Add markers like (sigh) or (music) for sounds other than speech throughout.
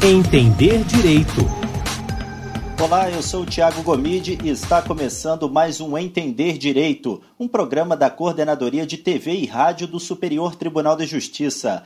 Entender Direito. Olá, eu sou o Tiago Gomide e está começando mais um Entender Direito, um programa da Coordenadoria de TV e Rádio do Superior Tribunal de Justiça.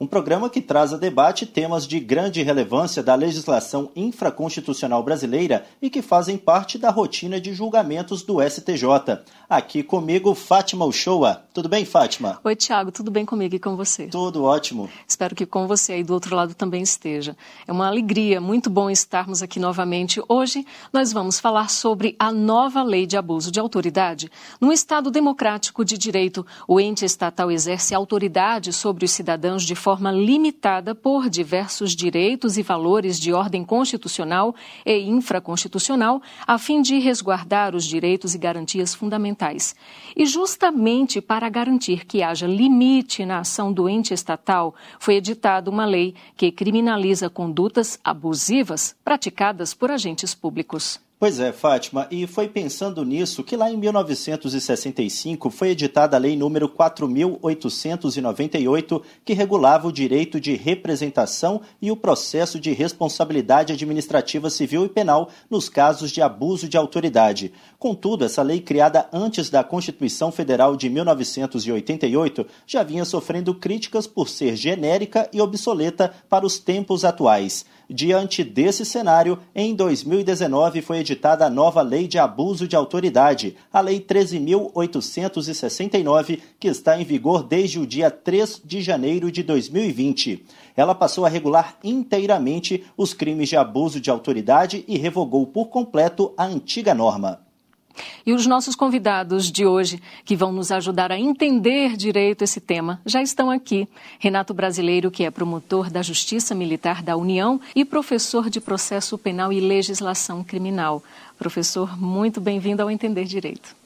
Um programa que traz a debate temas de grande relevância da legislação infraconstitucional brasileira e que fazem parte da rotina de julgamentos do STJ. Aqui comigo, Fátima Uchoa. Tudo bem, Fátima? Oi, Tiago, tudo bem comigo e com você? Tudo ótimo. Espero que com você aí do outro lado também esteja. É uma alegria, muito bom estarmos aqui novamente. Hoje nós vamos falar sobre a nova lei de abuso de autoridade. Num Estado democrático de direito, o ente estatal exerce autoridade sobre os cidadãos de forma limitada por diversos direitos e valores de ordem constitucional e infraconstitucional, a fim de resguardar os direitos e garantias fundamentais. E justamente para garantir que haja limite na ação do ente estatal, foi editada uma lei que criminaliza condutas abusivas praticadas por agentes públicos. Pois é, Fátima, e foi pensando nisso que lá em 1965 foi editada a Lei número 4898, que regulava o direito de representação e o processo de responsabilidade administrativa civil e penal nos casos de abuso de autoridade. Contudo, essa lei criada antes da Constituição Federal de 1988 já vinha sofrendo críticas por ser genérica e obsoleta para os tempos atuais. Diante desse cenário, em 2019 foi editada a nova Lei de Abuso de Autoridade, a Lei 13.869, que está em vigor desde o dia 3 de janeiro de 2020. Ela passou a regular inteiramente os crimes de abuso de autoridade e revogou por completo a antiga norma. E os nossos convidados de hoje, que vão nos ajudar a entender direito esse tema, já estão aqui. Renato Brasileiro, que é promotor da Justiça Militar da União e professor de Processo Penal e Legislação Criminal. Professor, muito bem-vindo ao Entender Direito.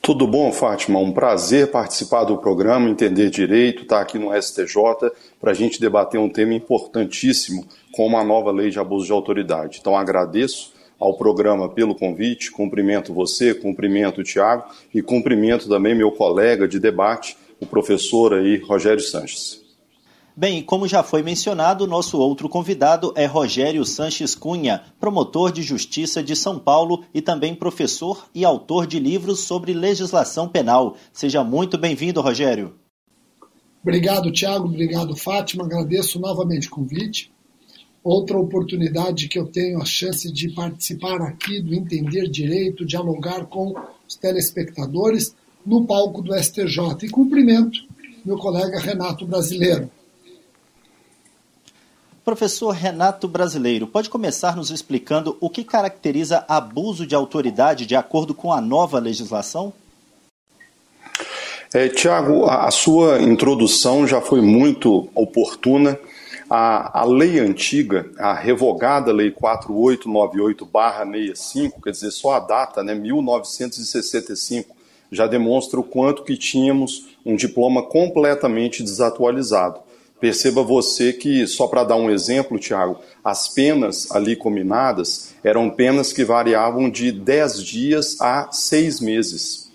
Tudo bom, Fátima? Um prazer participar do programa Entender Direito, estar aqui no STJ para a gente debater um tema importantíssimo como a nova lei de abuso de autoridade. Então, agradeço ao programa pelo convite, cumprimento você, cumprimento o Tiago e cumprimento também meu colega de debate, o professor aí, Rogério Sanches. Bem, como já foi mencionado, nosso outro convidado é Rogério Sanches Cunha, promotor de justiça de São Paulo e também professor e autor de livros sobre legislação penal. Seja muito bem-vindo, Rogério. Obrigado, Tiago. Obrigado, Fátima. Agradeço novamente o convite outra oportunidade que eu tenho a chance de participar aqui do Entender Direito, dialogar com os telespectadores no palco do STJ. E cumprimento meu colega Renato Brasileiro. Professor Renato Brasileiro, pode começar nos explicando o que caracteriza abuso de autoridade de acordo com a nova legislação? É, Tiago, a sua introdução já foi muito oportuna a, a lei antiga, a revogada Lei 4898-65, quer dizer, só a data, né, 1965, já demonstra o quanto que tínhamos um diploma completamente desatualizado. Perceba você que, só para dar um exemplo, Tiago, as penas ali combinadas eram penas que variavam de 10 dias a 6 meses.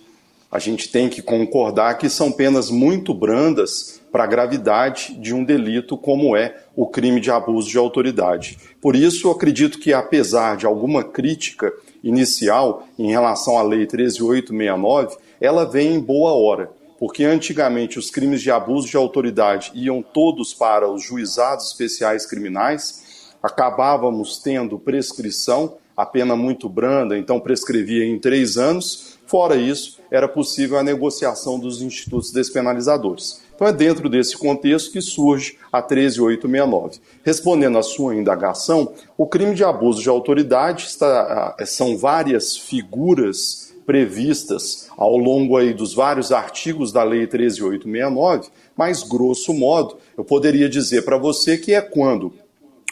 A gente tem que concordar que são penas muito brandas para a gravidade de um delito como é o crime de abuso de autoridade. Por isso, acredito que, apesar de alguma crítica inicial em relação à Lei 13869, ela vem em boa hora, porque antigamente os crimes de abuso de autoridade iam todos para os juizados especiais criminais, acabávamos tendo prescrição, a pena muito branda, então prescrevia em três anos. Fora isso, era possível a negociação dos institutos despenalizadores. Então é dentro desse contexto que surge a 13869. Respondendo à sua indagação, o crime de abuso de autoridade está, ah, são várias figuras previstas ao longo aí dos vários artigos da Lei 13869, mas grosso modo, eu poderia dizer para você que é quando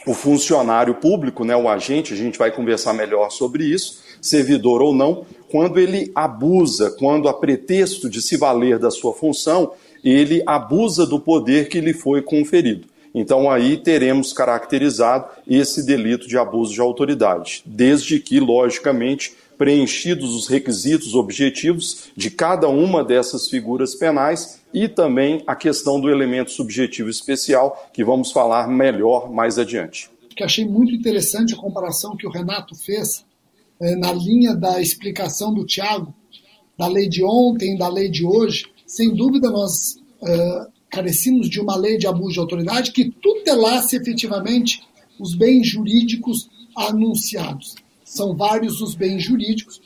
o funcionário público, né, o agente, a gente vai conversar melhor sobre isso, servidor ou não, quando ele abusa, quando a pretexto de se valer da sua função, ele abusa do poder que lhe foi conferido. Então aí teremos caracterizado esse delito de abuso de autoridade, desde que, logicamente, preenchidos os requisitos objetivos de cada uma dessas figuras penais, e também a questão do elemento subjetivo especial, que vamos falar melhor mais adiante. Que achei muito interessante a comparação que o Renato fez é, na linha da explicação do Tiago, da lei de ontem, da lei de hoje. Sem dúvida, nós é, de uma lei de abuso de autoridade que tutelasse efetivamente os bens jurídicos anunciados. São vários os bens jurídicos.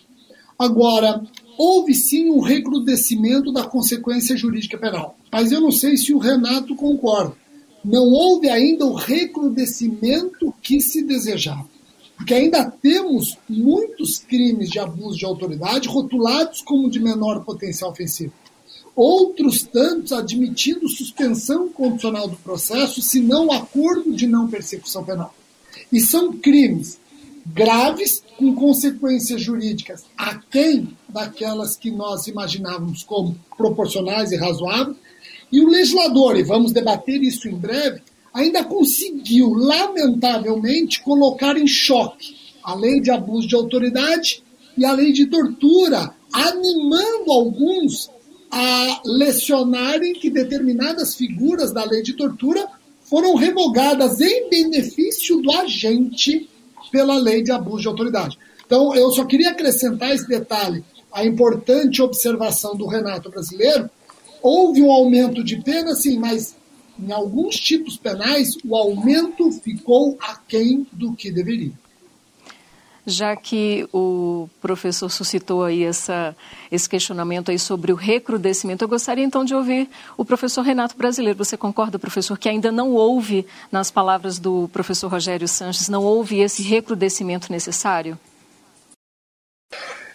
Agora, houve sim um recrudescimento da consequência jurídica penal. Mas eu não sei se o Renato concorda. Não houve ainda o recrudescimento que se desejava. Porque ainda temos muitos crimes de abuso de autoridade rotulados como de menor potencial ofensivo. Outros tantos admitindo suspensão condicional do processo, se não acordo de não persecução penal. E são crimes graves, com consequências jurídicas aquém daquelas que nós imaginávamos como proporcionais e razoáveis. E o legislador, e vamos debater isso em breve, ainda conseguiu, lamentavelmente, colocar em choque a lei de abuso de autoridade e a lei de tortura, animando alguns a lecionarem que determinadas figuras da lei de tortura foram revogadas em benefício do agente pela lei de abuso de autoridade. Então, eu só queria acrescentar esse detalhe, a importante observação do Renato brasileiro. Houve um aumento de pena, sim, mas em alguns tipos penais o aumento ficou aquém do que deveria já que o professor suscitou aí essa, esse questionamento aí sobre o recrudescimento, eu gostaria então de ouvir o professor Renato Brasileiro. Você concorda, professor, que ainda não houve, nas palavras do professor Rogério Sanches, não houve esse recrudescimento necessário?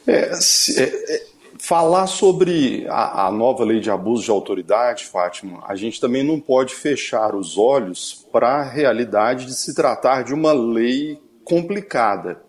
É, se, é, é, falar sobre a, a nova lei de abuso de autoridade, Fátima, a gente também não pode fechar os olhos para a realidade de se tratar de uma lei complicada.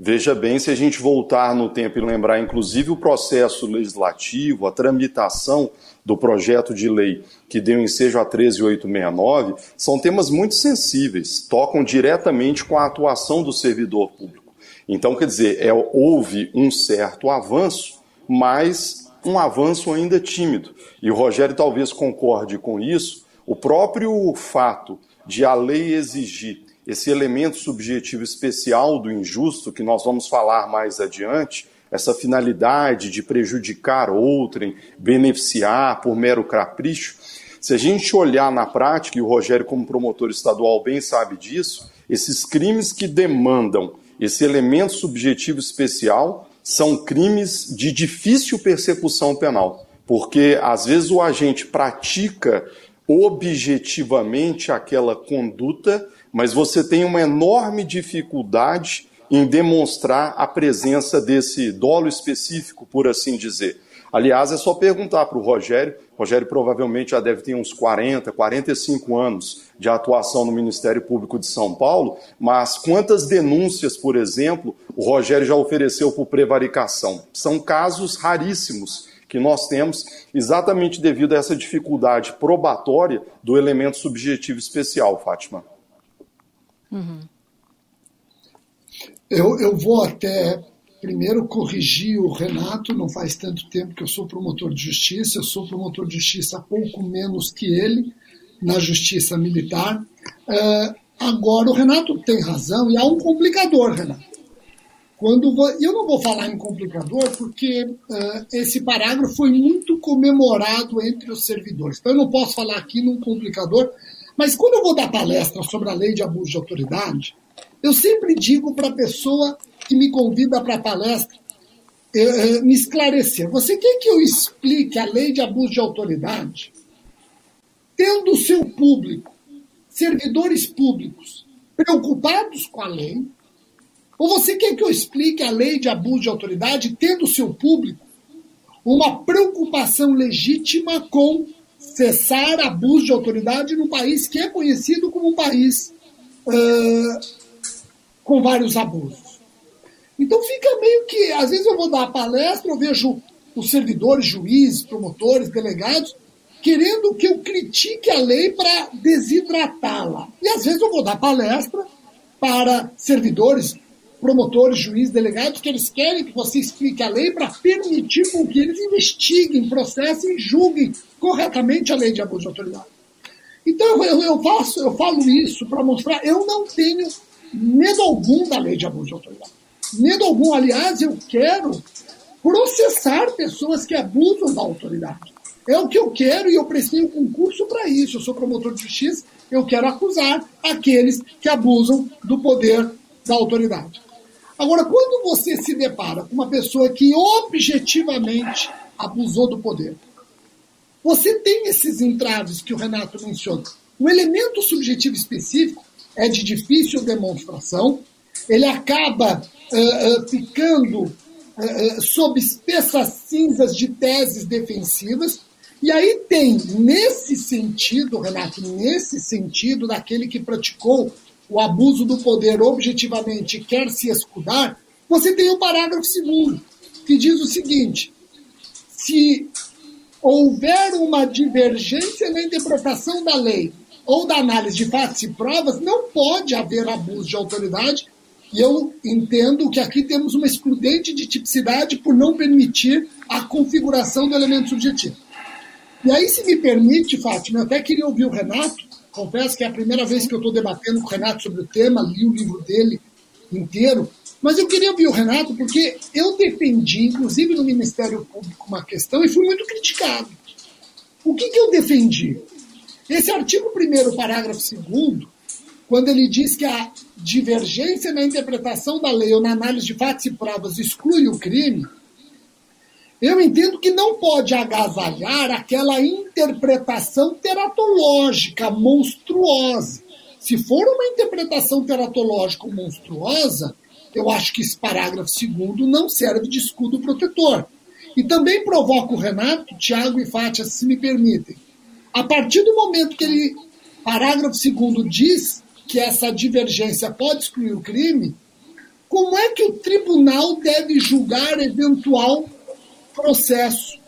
Veja bem, se a gente voltar no tempo e lembrar, inclusive, o processo legislativo, a tramitação do projeto de lei que deu ensejo a 13869, são temas muito sensíveis, tocam diretamente com a atuação do servidor público. Então, quer dizer, é, houve um certo avanço, mas um avanço ainda tímido. E o Rogério talvez concorde com isso. O próprio fato de a lei exigir esse elemento subjetivo especial do injusto, que nós vamos falar mais adiante, essa finalidade de prejudicar outrem, beneficiar por mero capricho. Se a gente olhar na prática, e o Rogério, como promotor estadual, bem sabe disso, esses crimes que demandam esse elemento subjetivo especial são crimes de difícil persecução penal, porque às vezes o agente pratica objetivamente aquela conduta mas você tem uma enorme dificuldade em demonstrar a presença desse dolo específico, por assim dizer. Aliás, é só perguntar para o Rogério. O Rogério provavelmente já deve ter uns 40, 45 anos de atuação no Ministério Público de São Paulo, mas quantas denúncias, por exemplo, o Rogério já ofereceu por prevaricação? São casos raríssimos que nós temos exatamente devido a essa dificuldade probatória do elemento subjetivo especial, Fátima. Uhum. Eu, eu vou até primeiro corrigir o Renato, não faz tanto tempo que eu sou promotor de justiça, eu sou promotor de justiça pouco menos que ele na justiça militar. Uh, agora, o Renato tem razão e há um complicador, Renato. Quando eu não vou falar em complicador porque uh, esse parágrafo foi muito comemorado entre os servidores. Então eu não posso falar aqui num complicador, mas quando eu vou dar palestra sobre a lei de abuso de autoridade, eu sempre digo para a pessoa que me convida para a palestra eh, eh, me esclarecer. Você quer que eu explique a lei de abuso de autoridade? Tendo o seu público, servidores públicos, preocupados com a lei? Ou você quer que eu explique a lei de abuso de autoridade, tendo o seu público uma preocupação legítima com cessar abuso de autoridade num país que é conhecido como um país uh, com vários abusos. Então fica meio que, às vezes eu vou dar palestra, eu vejo os servidores, juízes, promotores, delegados, querendo que eu critique a lei para desidratá-la. E às vezes eu vou dar palestra para servidores promotores, juízes, delegados, que eles querem que você explique a lei para permitir com que eles investiguem, processem e julguem corretamente a lei de abuso de autoridade. Então eu, eu, faço, eu falo isso para mostrar, eu não tenho medo algum da lei de abuso de autoridade. Medo algum, aliás, eu quero processar pessoas que abusam da autoridade. É o que eu quero e eu prestei um concurso para isso. Eu sou promotor de justiça, eu quero acusar aqueles que abusam do poder da autoridade. Agora, quando você se depara com uma pessoa que objetivamente abusou do poder, você tem esses entraves que o Renato menciona. O elemento subjetivo específico é de difícil demonstração, ele acaba uh, uh, ficando uh, sob espessas cinzas de teses defensivas, e aí tem, nesse sentido, Renato, nesse sentido, daquele que praticou o abuso do poder objetivamente quer se escudar, você tem o parágrafo segundo, que diz o seguinte: se houver uma divergência na interpretação da lei ou da análise de fatos e provas, não pode haver abuso de autoridade. E eu entendo que aqui temos uma excludente de tipicidade por não permitir a configuração do elemento subjetivo. E aí, se me permite, Fátima, eu até queria ouvir o Renato. Confesso que é a primeira vez que eu estou debatendo com o Renato sobre o tema, li o livro dele inteiro. Mas eu queria ouvir o Renato porque eu defendi, inclusive no Ministério Público, uma questão e fui muito criticado. O que, que eu defendi? Esse artigo 1, parágrafo 2, quando ele diz que a divergência na interpretação da lei ou na análise de fatos e provas exclui o crime, eu entendo que não pode agasalhar aquela interpretação teratológica monstruosa. Se for uma interpretação teratológica monstruosa, eu acho que esse parágrafo segundo não serve de escudo protetor. E também provoca o Renato, Tiago e Fátia, se me permitem. A partir do momento que ele, parágrafo segundo, diz que essa divergência pode excluir o crime, como é que o tribunal deve julgar eventual processo.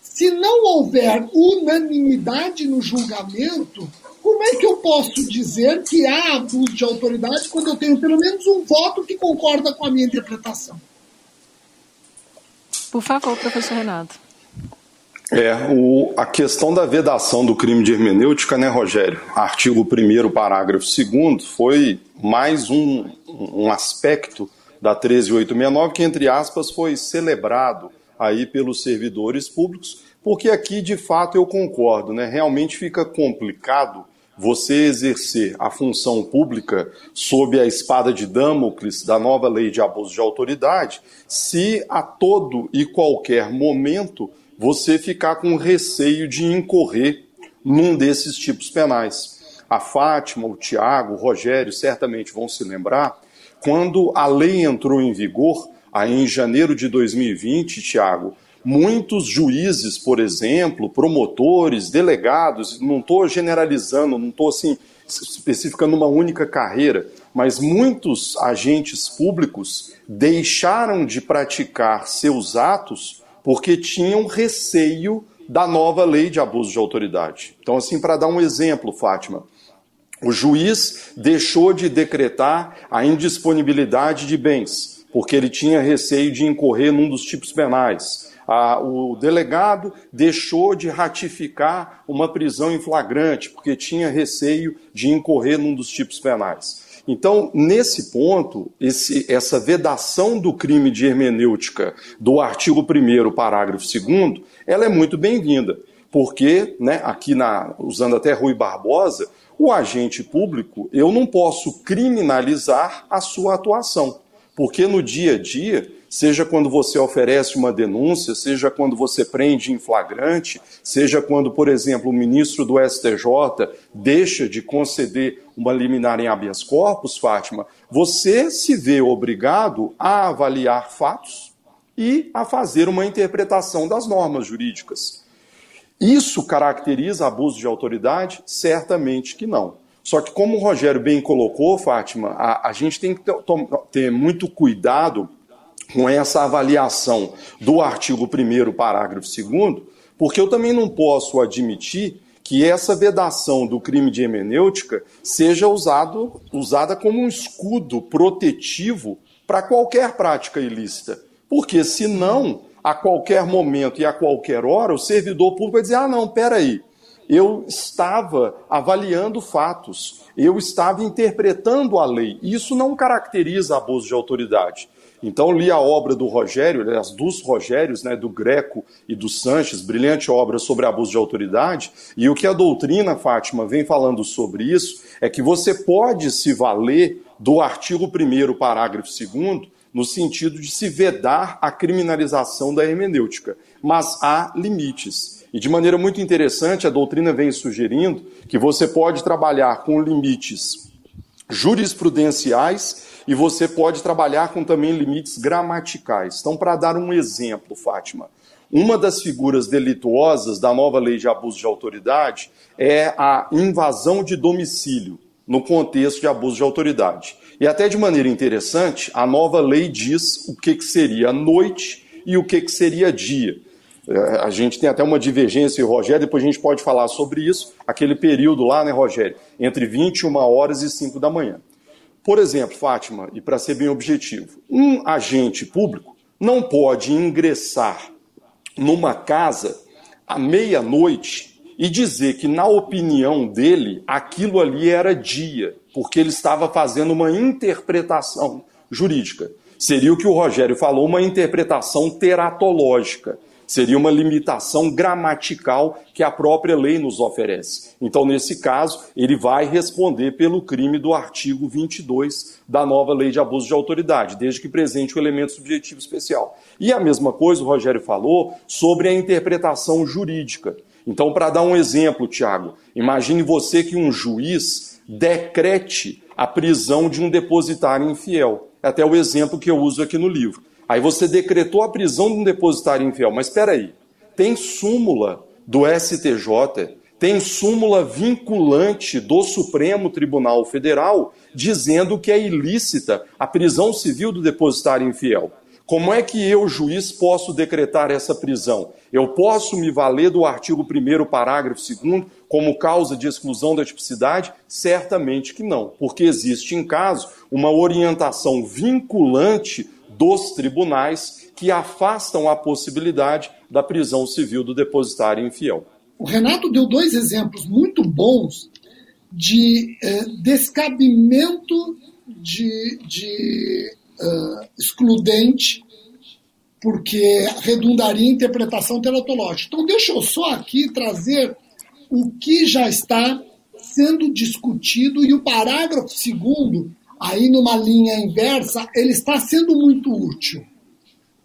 Se não houver unanimidade no julgamento, como é que eu posso dizer que há abuso de autoridade quando eu tenho pelo menos um voto que concorda com a minha interpretação? Por favor, professor Renato. É, o, a questão da vedação do crime de hermenêutica, né, Rogério? Artigo 1, parágrafo 2, foi mais um, um aspecto da 13869 que, entre aspas, foi celebrado aí pelos servidores públicos, porque aqui de fato eu concordo, né? Realmente fica complicado você exercer a função pública sob a espada de Damocles da nova lei de abuso de autoridade, se a todo e qualquer momento você ficar com receio de incorrer num desses tipos penais. A Fátima, o Tiago, o Rogério certamente vão se lembrar, quando a lei entrou em vigor, Aí em janeiro de 2020, Tiago, muitos juízes, por exemplo, promotores, delegados, não estou generalizando, não estou assim especificando uma única carreira, mas muitos agentes públicos deixaram de praticar seus atos porque tinham receio da nova lei de abuso de autoridade. Então, assim, para dar um exemplo, Fátima, o juiz deixou de decretar a indisponibilidade de bens porque ele tinha receio de incorrer num dos tipos penais. Ah, o delegado deixou de ratificar uma prisão em flagrante, porque tinha receio de incorrer num dos tipos penais. Então, nesse ponto, esse, essa vedação do crime de hermenêutica do artigo 1, parágrafo 2, ela é muito bem-vinda, porque, né, aqui na, usando até Rui Barbosa, o agente público, eu não posso criminalizar a sua atuação. Porque no dia a dia, seja quando você oferece uma denúncia, seja quando você prende em flagrante, seja quando, por exemplo, o ministro do STJ deixa de conceder uma liminar em habeas corpus, Fátima, você se vê obrigado a avaliar fatos e a fazer uma interpretação das normas jurídicas. Isso caracteriza abuso de autoridade? Certamente que não. Só que, como o Rogério bem colocou, Fátima, a, a gente tem que ter, muito cuidado com essa avaliação do artigo 1, parágrafo 2, porque eu também não posso admitir que essa vedação do crime de hermenêutica seja usado, usada como um escudo protetivo para qualquer prática ilícita. Porque senão, a qualquer momento e a qualquer hora, o servidor público vai dizer: ah, não, peraí, eu estava avaliando fatos, eu estava interpretando a lei. Isso não caracteriza abuso de autoridade. Então li a obra do Rogério, aliás, dos Rogérios, né, do Greco e do Sanches, brilhante obra sobre abuso de autoridade, e o que a doutrina, Fátima, vem falando sobre isso é que você pode se valer do artigo 1 parágrafo 2 no sentido de se vedar a criminalização da hermenêutica, mas há limites. E de maneira muito interessante, a doutrina vem sugerindo que você pode trabalhar com limites jurisprudenciais e você pode trabalhar com também limites gramaticais. Então, para dar um exemplo, Fátima, uma das figuras delituosas da nova lei de abuso de autoridade é a invasão de domicílio, no contexto de abuso de autoridade. E até de maneira interessante, a nova lei diz o que, que seria noite e o que, que seria dia. A gente tem até uma divergência, Rogério, depois a gente pode falar sobre isso, aquele período lá, né, Rogério, entre 21 horas e 5 da manhã. Por exemplo, Fátima, e para ser bem objetivo, um agente público não pode ingressar numa casa à meia-noite e dizer que, na opinião dele, aquilo ali era dia, porque ele estava fazendo uma interpretação jurídica. Seria o que o Rogério falou, uma interpretação teratológica. Seria uma limitação gramatical que a própria lei nos oferece. Então, nesse caso, ele vai responder pelo crime do artigo 22 da nova lei de abuso de autoridade, desde que presente o elemento subjetivo especial. E a mesma coisa o Rogério falou sobre a interpretação jurídica. Então, para dar um exemplo, Tiago, imagine você que um juiz decrete a prisão de um depositário infiel. É até o exemplo que eu uso aqui no livro. Aí você decretou a prisão de um depositário infiel. Mas espera aí, tem súmula do STJ, tem súmula vinculante do Supremo Tribunal Federal dizendo que é ilícita a prisão civil do depositário infiel. Como é que eu, juiz, posso decretar essa prisão? Eu posso me valer do artigo 1 parágrafo 2 como causa de exclusão da tipicidade? Certamente que não, porque existe em caso uma orientação vinculante dos tribunais que afastam a possibilidade da prisão civil do depositário infiel. O Renato deu dois exemplos muito bons de eh, descabimento de, de uh, excludente, porque redundaria em interpretação teratológica. Então, deixa eu só aqui trazer o que já está sendo discutido e o parágrafo segundo aí numa linha inversa, ele está sendo muito útil.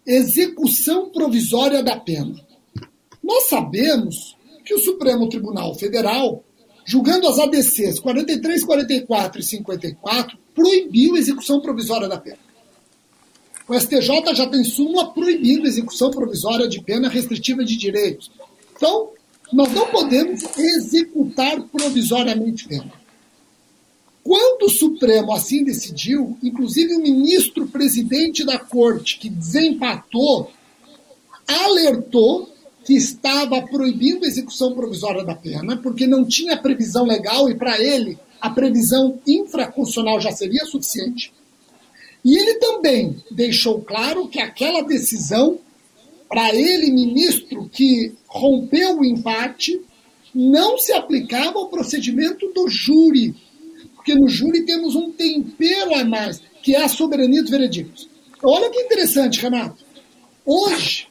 Execução provisória da pena. Nós sabemos que o Supremo Tribunal Federal, julgando as ADCs 43, 44 e 54, proibiu a execução provisória da pena. O STJ já tem súmula proibindo a execução provisória de pena restritiva de direitos. Então, nós não podemos executar provisoriamente pena. Quando o Supremo assim decidiu, inclusive o ministro presidente da corte, que desempatou, alertou que estava proibindo a execução provisória da pena, porque não tinha previsão legal e, para ele, a previsão infraconstitucional já seria suficiente. E ele também deixou claro que aquela decisão, para ele, ministro, que rompeu o empate, não se aplicava ao procedimento do júri, porque no júri temos um tempero a mais, que é a soberania dos veredictos. Olha que interessante, Renato. Hoje,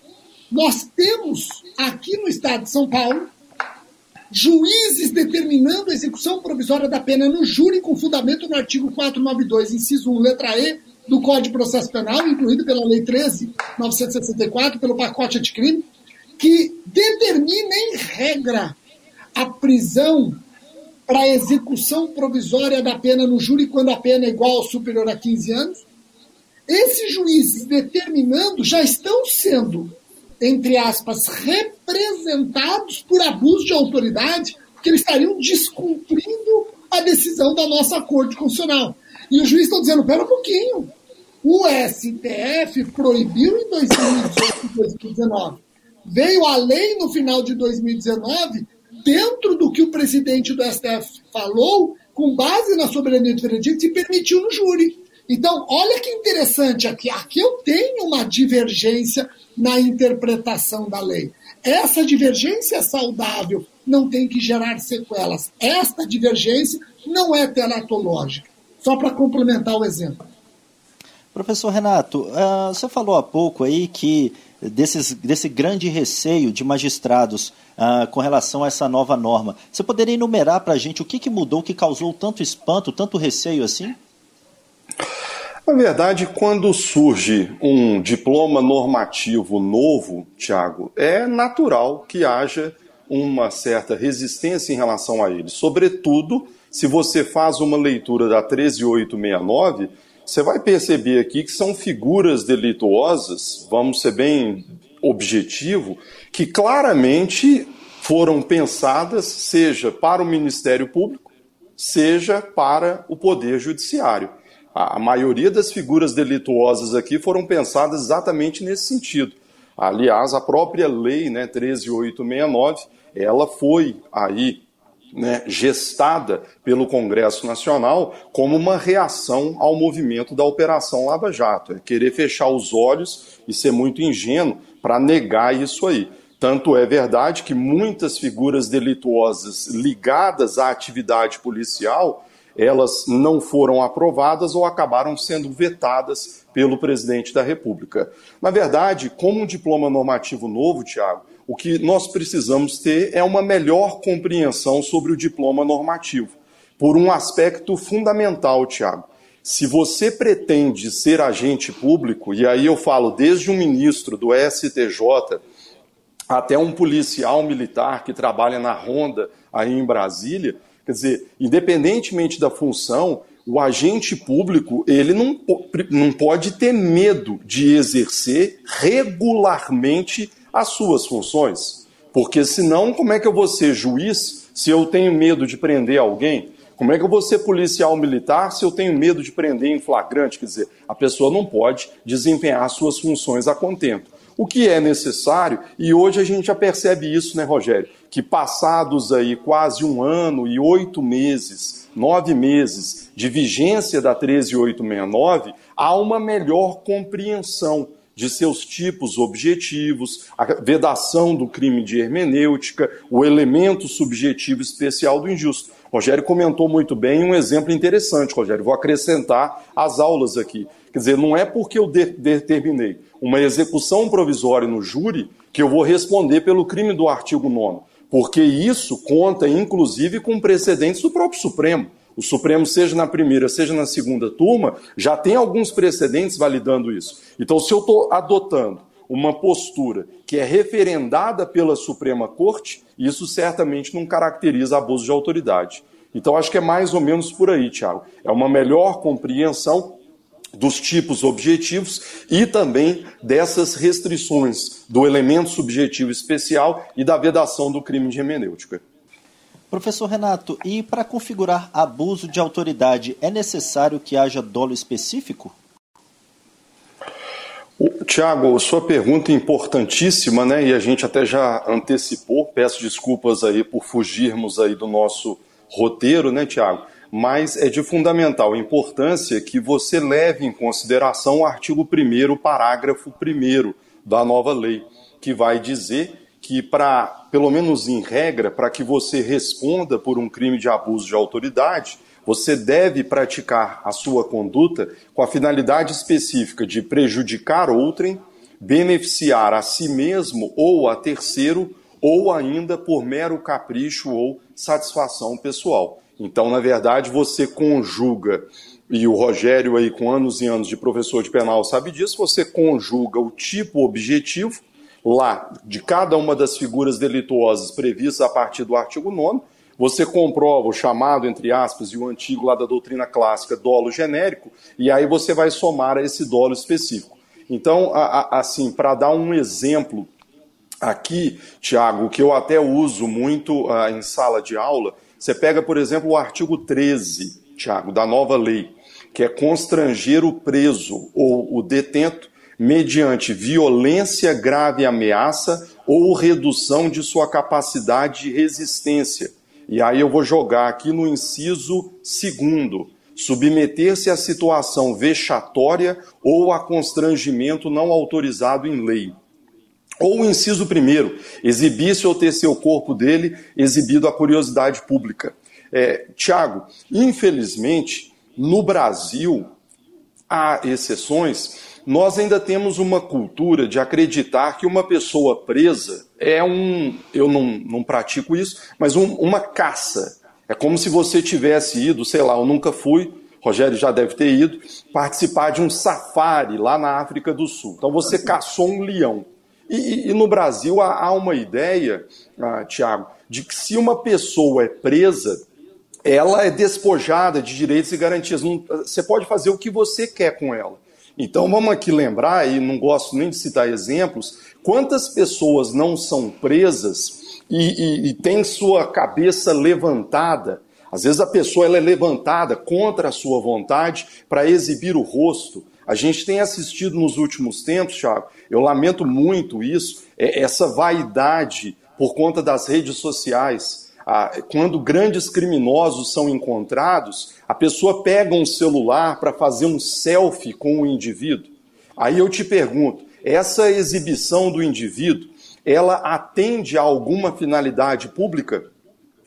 nós temos aqui no estado de São Paulo juízes determinando a execução provisória da pena no júri com fundamento no artigo 492, inciso 1, letra E, do Código de Processo Penal, incluído pela Lei 13.964, pelo pacote anticrime, que determina em regra a prisão para execução provisória da pena no júri quando a pena é igual ou superior a 15 anos. Esses juízes determinando já estão sendo, entre aspas, representados por abuso de autoridade, porque eles estariam descumprindo a decisão da nossa Corte Constitucional. E os juízes estão dizendo: pera um pouquinho, o STF proibiu em 2018 e 2019. Veio a lei no final de 2019 dentro do que o presidente do STF falou, com base na soberania do veredicto, e permitiu no júri. Então, olha que interessante aqui. Aqui eu tenho uma divergência na interpretação da lei. Essa divergência é saudável, não tem que gerar sequelas. Esta divergência não é teratológica. Só para complementar o exemplo. Professor Renato, uh, você falou há pouco aí que desses, desse grande receio de magistrados uh, com relação a essa nova norma. Você poderia enumerar para a gente o que, que mudou, que causou tanto espanto, tanto receio assim? Na verdade, quando surge um diploma normativo novo, Tiago, é natural que haja uma certa resistência em relação a ele. Sobretudo, se você faz uma leitura da 13869, você vai perceber aqui que são figuras delituosas, vamos ser bem objetivo, que claramente foram pensadas, seja para o Ministério Público, seja para o Poder Judiciário. A maioria das figuras delituosas aqui foram pensadas exatamente nesse sentido. Aliás, a própria lei né, 13869, ela foi aí né, gestada pelo Congresso Nacional como uma reação ao movimento da Operação Lava Jato. É querer fechar os olhos e ser muito ingênuo para negar isso aí. Tanto é verdade que muitas figuras delituosas ligadas à atividade policial elas não foram aprovadas ou acabaram sendo vetadas pelo presidente da República. Na verdade, como um diploma normativo novo, Tiago, o que nós precisamos ter é uma melhor compreensão sobre o diploma normativo, por um aspecto fundamental, Tiago. Se você pretende ser agente público, e aí eu falo desde um ministro do STJ até um policial militar que trabalha na Ronda aí em Brasília, quer dizer, independentemente da função, o agente público ele não, não pode ter medo de exercer regularmente as suas funções. Porque senão, como é que eu vou ser juiz se eu tenho medo de prender alguém? Como é que eu vou ser policial militar se eu tenho medo de prender em flagrante? Quer dizer, a pessoa não pode desempenhar suas funções a contento. O que é necessário, e hoje a gente já percebe isso, né, Rogério? Que passados aí quase um ano e oito meses, nove meses de vigência da 13869, há uma melhor compreensão de seus tipos objetivos, a vedação do crime de hermenêutica, o elemento subjetivo especial do injusto. Rogério comentou muito bem um exemplo interessante, Rogério. Vou acrescentar as aulas aqui. Quer dizer, não é porque eu de determinei uma execução provisória no júri que eu vou responder pelo crime do artigo 9 porque isso conta, inclusive, com precedentes do próprio Supremo o Supremo, seja na primeira, seja na segunda turma, já tem alguns precedentes validando isso. Então, se eu estou adotando uma postura que é referendada pela Suprema Corte, isso certamente não caracteriza abuso de autoridade. Então, acho que é mais ou menos por aí, Tiago. É uma melhor compreensão dos tipos objetivos e também dessas restrições do elemento subjetivo especial e da vedação do crime de hermenêutica. Professor Renato, e para configurar abuso de autoridade, é necessário que haja dolo específico? Tiago, sua pergunta é importantíssima, né? E a gente até já antecipou. Peço desculpas aí por fugirmos aí do nosso roteiro, né, Tiago? Mas é de fundamental importância que você leve em consideração o artigo 1 parágrafo 1 da nova lei, que vai dizer que para, pelo menos em regra, para que você responda por um crime de abuso de autoridade, você deve praticar a sua conduta com a finalidade específica de prejudicar outrem, beneficiar a si mesmo ou a terceiro, ou ainda por mero capricho ou satisfação pessoal. Então, na verdade, você conjuga, e o Rogério aí com anos e anos de professor de penal sabe disso, você conjuga o tipo objetivo lá de cada uma das figuras delituosas previstas a partir do artigo 9 você comprova o chamado, entre aspas, e o antigo lá da doutrina clássica, dolo genérico, e aí você vai somar a esse dolo específico. Então, assim, para dar um exemplo aqui, Tiago, que eu até uso muito uh, em sala de aula, você pega, por exemplo, o artigo 13, Tiago, da nova lei, que é constranger o preso ou o detento mediante violência, grave ameaça ou redução de sua capacidade de resistência. E aí eu vou jogar aqui no inciso segundo, submeter-se à situação vexatória ou a constrangimento não autorizado em lei. Ou o inciso primeiro, exibisse ou ter seu corpo dele exibido à curiosidade pública. É, Tiago, infelizmente, no Brasil, há exceções, nós ainda temos uma cultura de acreditar que uma pessoa presa é um. Eu não, não pratico isso, mas um, uma caça. É como se você tivesse ido, sei lá, eu nunca fui, Rogério já deve ter ido, participar de um safari lá na África do Sul. Então você caçou um leão. E, e no Brasil há, há uma ideia, ah, Tiago, de que se uma pessoa é presa, ela é despojada de direitos e garantias. Não, você pode fazer o que você quer com ela. Então vamos aqui lembrar, e não gosto nem de citar exemplos, quantas pessoas não são presas e, e, e têm sua cabeça levantada. Às vezes a pessoa ela é levantada contra a sua vontade para exibir o rosto. A gente tem assistido nos últimos tempos, Thiago, eu lamento muito isso, é essa vaidade por conta das redes sociais quando grandes criminosos são encontrados, a pessoa pega um celular para fazer um selfie com o indivíduo. Aí eu te pergunto, essa exibição do indivíduo, ela atende a alguma finalidade pública?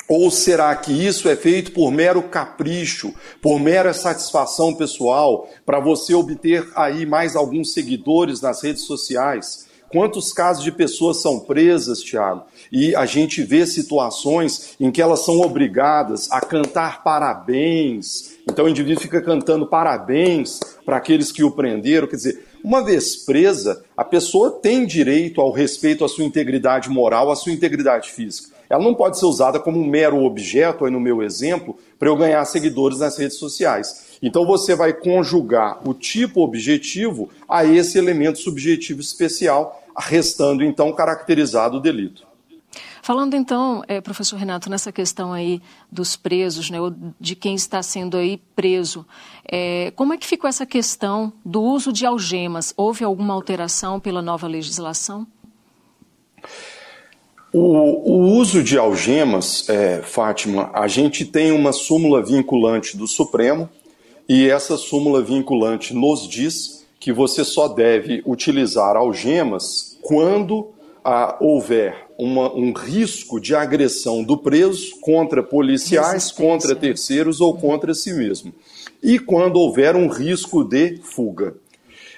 Ou será que isso é feito por mero capricho, por mera satisfação pessoal, para você obter aí mais alguns seguidores nas redes sociais? Quantos casos de pessoas são presas, Tiago, e a gente vê situações em que elas são obrigadas a cantar parabéns. Então o indivíduo fica cantando parabéns para aqueles que o prenderam. Quer dizer, uma vez presa, a pessoa tem direito ao respeito à sua integridade moral, à sua integridade física. Ela não pode ser usada como um mero objeto, aí no meu exemplo, para eu ganhar seguidores nas redes sociais. Então você vai conjugar o tipo objetivo a esse elemento subjetivo especial restando então caracterizado o delito. Falando então, é, professor Renato, nessa questão aí dos presos, né, de quem está sendo aí preso, é, como é que ficou essa questão do uso de algemas? Houve alguma alteração pela nova legislação? O, o uso de algemas, é, Fátima, a gente tem uma súmula vinculante do Supremo e essa súmula vinculante nos diz que você só deve utilizar algemas quando ah, houver uma, um risco de agressão do preso contra policiais, contra terceiros ou contra si mesmo. E quando houver um risco de fuga.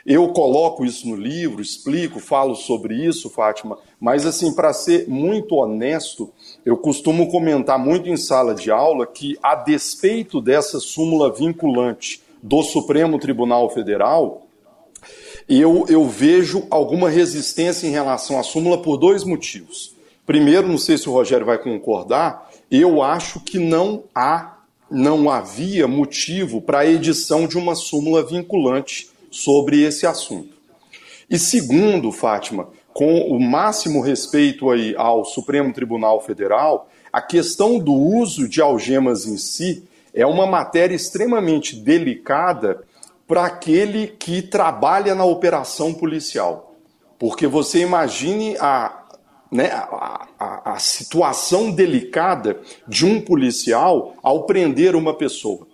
Eu coloco isso no livro, explico, falo sobre isso, Fátima, mas assim, para ser muito honesto, eu costumo comentar muito em sala de aula que, a despeito dessa súmula vinculante do Supremo Tribunal Federal, eu, eu vejo alguma resistência em relação à súmula por dois motivos. Primeiro, não sei se o Rogério vai concordar, eu acho que não há, não havia motivo para a edição de uma súmula vinculante sobre esse assunto. E segundo, Fátima, com o máximo respeito aí ao Supremo Tribunal Federal, a questão do uso de algemas em si é uma matéria extremamente delicada para aquele que trabalha na operação policial. Porque você imagine a, né, a, a, a situação delicada de um policial ao prender uma pessoa.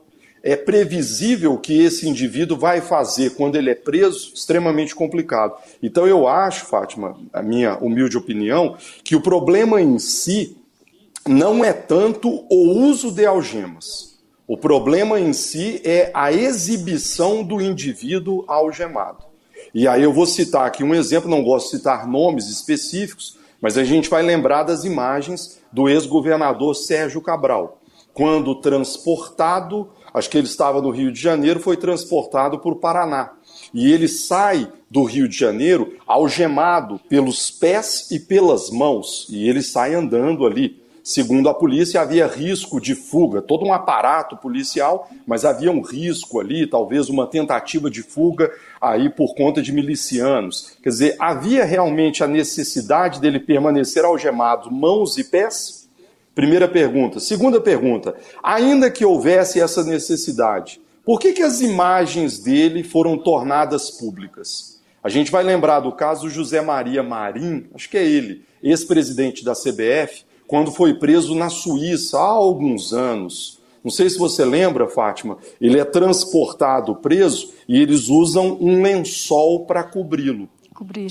É previsível que esse indivíduo vai fazer quando ele é preso, extremamente complicado. Então eu acho, Fátima, a minha humilde opinião, que o problema em si não é tanto o uso de algemas o problema em si é a exibição do indivíduo algemado. E aí eu vou citar aqui um exemplo, não gosto de citar nomes específicos, mas a gente vai lembrar das imagens do ex-governador Sérgio Cabral, quando transportado, acho que ele estava no Rio de Janeiro, foi transportado para o Paraná. E ele sai do Rio de Janeiro algemado pelos pés e pelas mãos, e ele sai andando ali. Segundo a polícia, havia risco de fuga, todo um aparato policial, mas havia um risco ali, talvez uma tentativa de fuga aí por conta de milicianos. Quer dizer, havia realmente a necessidade dele permanecer algemado, mãos e pés? Primeira pergunta. Segunda pergunta, ainda que houvesse essa necessidade, por que, que as imagens dele foram tornadas públicas? A gente vai lembrar do caso José Maria Marim, acho que é ele, ex-presidente da CBF, quando foi preso na Suíça há alguns anos. Não sei se você lembra, Fátima, ele é transportado preso e eles usam um lençol para cobri-lo.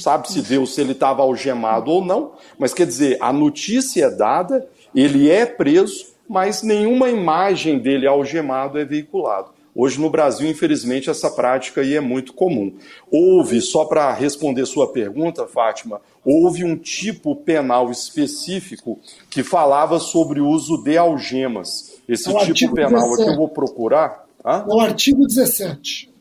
Sabe-se Deus se ele estava algemado ou não, mas quer dizer, a notícia é dada, ele é preso, mas nenhuma imagem dele algemado é veiculado. Hoje no Brasil, infelizmente, essa prática aí é muito comum. Houve, só para responder sua pergunta, Fátima, houve um tipo penal específico que falava sobre o uso de algemas. Esse é tipo penal 17. aqui eu vou procurar. Hã? É o artigo 17.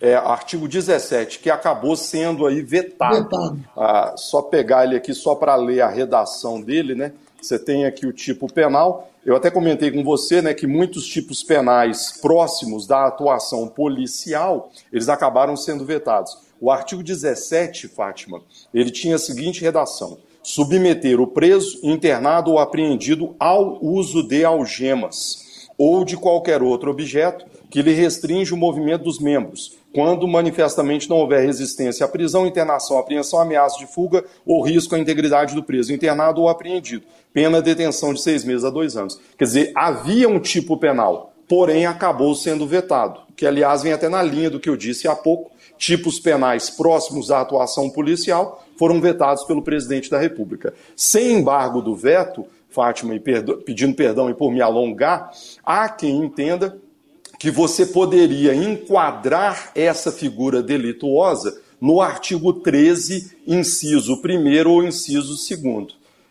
É, artigo 17, que acabou sendo aí vetado. vetado. Ah, só pegar ele aqui só para ler a redação dele, né? Você tem aqui o tipo penal. Eu até comentei com você né, que muitos tipos penais próximos da atuação policial, eles acabaram sendo vetados. O artigo 17, Fátima, ele tinha a seguinte redação: submeter o preso, internado ou apreendido ao uso de algemas ou de qualquer outro objeto que lhe restringe o movimento dos membros, quando manifestamente não houver resistência à prisão, internação, apreensão, ameaça de fuga ou risco à integridade do preso, internado ou apreendido. Pena de detenção de seis meses a dois anos. Quer dizer, havia um tipo penal, porém acabou sendo vetado, que aliás vem até na linha do que eu disse há pouco. Tipos penais próximos à atuação policial foram vetados pelo presidente da República. Sem embargo do veto, Fátima, e pedindo perdão e por me alongar, há quem entenda que você poderia enquadrar essa figura delituosa no artigo 13, inciso 1 ou inciso 2.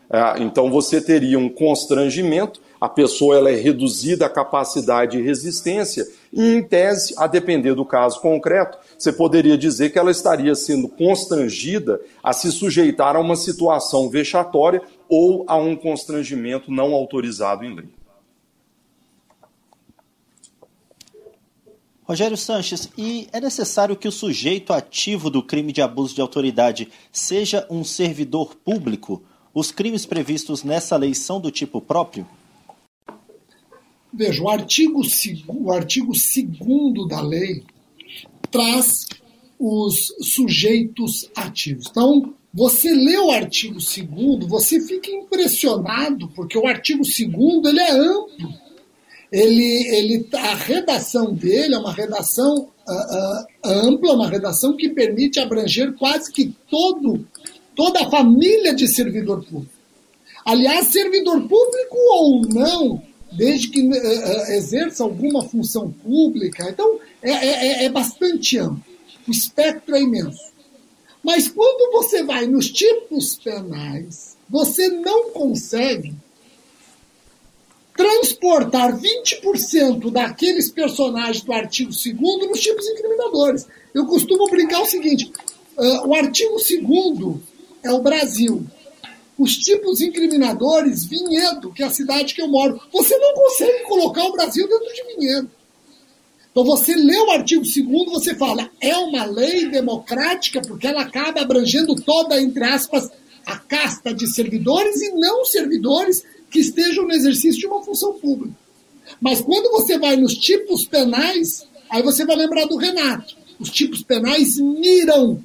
É, então você teria um constrangimento, a pessoa ela é reduzida à capacidade de resistência, e em tese, a depender do caso concreto, você poderia dizer que ela estaria sendo constrangida a se sujeitar a uma situação vexatória ou a um constrangimento não autorizado em lei. Rogério Sanches, e é necessário que o sujeito ativo do crime de abuso de autoridade seja um servidor público? Os crimes previstos nessa lei são do tipo próprio? Veja, o artigo, o artigo 2 da lei traz os sujeitos ativos. Então, você lê o artigo 2 você fica impressionado, porque o artigo 2 ele é amplo ele, ele, a redação dele é uma redação uh, uh, ampla, uma redação que permite abranger quase que todo, toda a família de servidor público. Aliás, servidor público ou não, desde que uh, exerça alguma função pública, então é, é, é bastante amplo. O espectro é imenso. Mas quando você vai nos tipos penais, você não consegue transportar 20% daqueles personagens do artigo 2 nos tipos incriminadores. Eu costumo brincar o seguinte: uh, o artigo 2 é o Brasil. Os tipos incriminadores, Vinhedo, que é a cidade que eu moro. Você não consegue colocar o Brasil dentro de Vinhedo. Então você lê o artigo 2 você fala, é uma lei democrática, porque ela acaba abrangendo toda, entre aspas, a casta de servidores e não servidores que estejam no exercício de uma função pública. Mas quando você vai nos tipos penais, aí você vai lembrar do Renato. Os tipos penais miram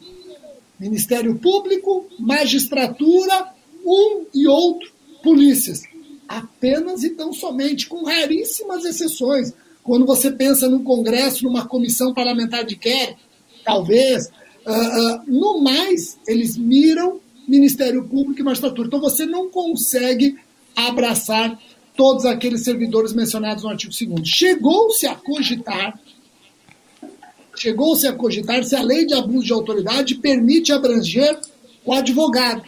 Ministério Público, magistratura, um e outro, polícias. Apenas e tão somente, com raríssimas exceções. Quando você pensa no Congresso, numa comissão parlamentar de inquérito, talvez. Uh, uh, no mais, eles miram Ministério Público e magistratura. Então você não consegue abraçar todos aqueles servidores mencionados no artigo 2 Chegou-se a cogitar, chegou-se a cogitar se a lei de abuso de autoridade permite abranger o advogado.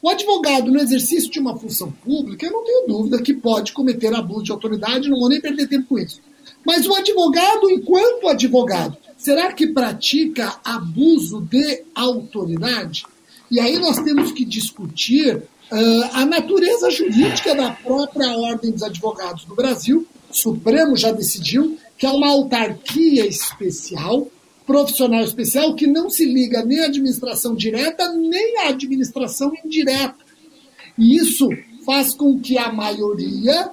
O advogado, no exercício de uma função pública, eu não tenho dúvida que pode cometer abuso de autoridade, não vou nem perder tempo com isso. Mas o advogado, enquanto advogado, será que pratica abuso de autoridade? E aí nós temos que discutir a natureza jurídica da própria Ordem dos Advogados do Brasil, o Supremo já decidiu que é uma autarquia especial, profissional especial, que não se liga nem à administração direta nem à administração indireta. E isso faz com que a maioria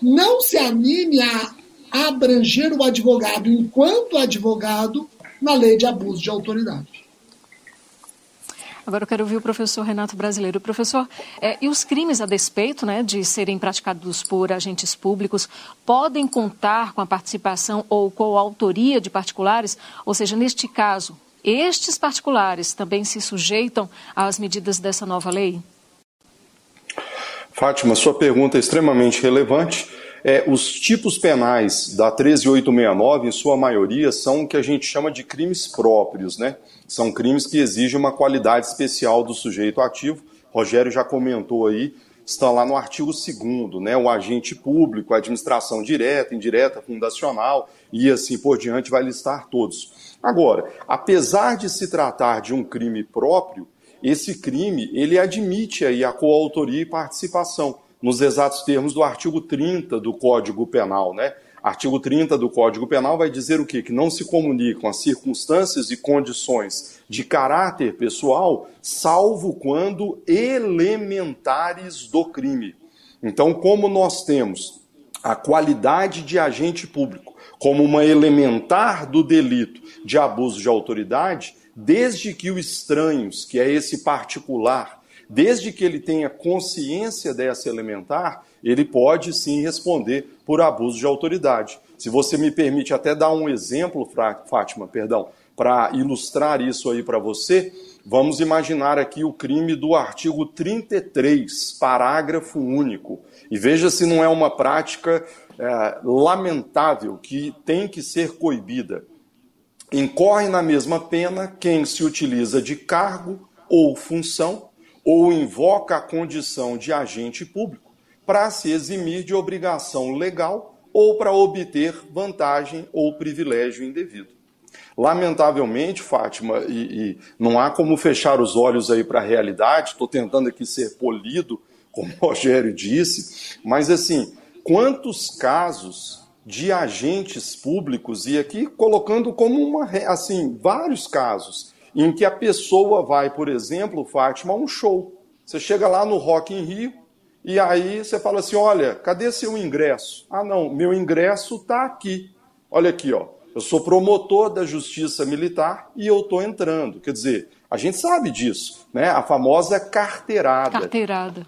não se anime a abranger o advogado enquanto advogado na lei de abuso de autoridade. Agora eu quero ouvir o professor Renato Brasileiro. Professor, é, e os crimes a despeito né, de serem praticados por agentes públicos podem contar com a participação ou com a autoria de particulares? Ou seja, neste caso, estes particulares também se sujeitam às medidas dessa nova lei? Fátima, sua pergunta é extremamente relevante. É, os tipos penais da 13869, em sua maioria, são o que a gente chama de crimes próprios, né? São crimes que exigem uma qualidade especial do sujeito ativo. Rogério já comentou aí, está lá no artigo 2 né? O agente público, a administração direta, indireta, fundacional e assim por diante, vai listar todos. Agora, apesar de se tratar de um crime próprio, esse crime ele admite aí a coautoria e participação nos exatos termos do artigo 30 do Código Penal, né? Artigo 30 do Código Penal vai dizer o quê? Que não se comunicam as circunstâncias e condições de caráter pessoal, salvo quando elementares do crime. Então, como nós temos a qualidade de agente público como uma elementar do delito de abuso de autoridade, desde que o estranhos, que é esse particular, desde que ele tenha consciência dessa elementar, ele pode sim responder por abuso de autoridade. Se você me permite até dar um exemplo, Fátima, perdão, para ilustrar isso aí para você, vamos imaginar aqui o crime do artigo 33, parágrafo único. E veja se não é uma prática é, lamentável que tem que ser coibida. Incorre na mesma pena quem se utiliza de cargo ou função ou invoca a condição de agente público para se eximir de obrigação legal ou para obter vantagem ou privilégio indevido. Lamentavelmente, Fátima, e, e não há como fechar os olhos aí para a realidade, estou tentando aqui ser polido, como (laughs) o Rogério disse, mas assim, quantos casos de agentes públicos, e aqui colocando como uma, assim, vários casos, em que a pessoa vai, por exemplo, Fátima, a um show. Você chega lá no Rock in Rio e aí você fala assim: olha, cadê seu ingresso? Ah, não, meu ingresso está aqui. Olha aqui, ó. Eu sou promotor da Justiça Militar e eu estou entrando. Quer dizer, a gente sabe disso, né? A famosa carteirada. Carteirada.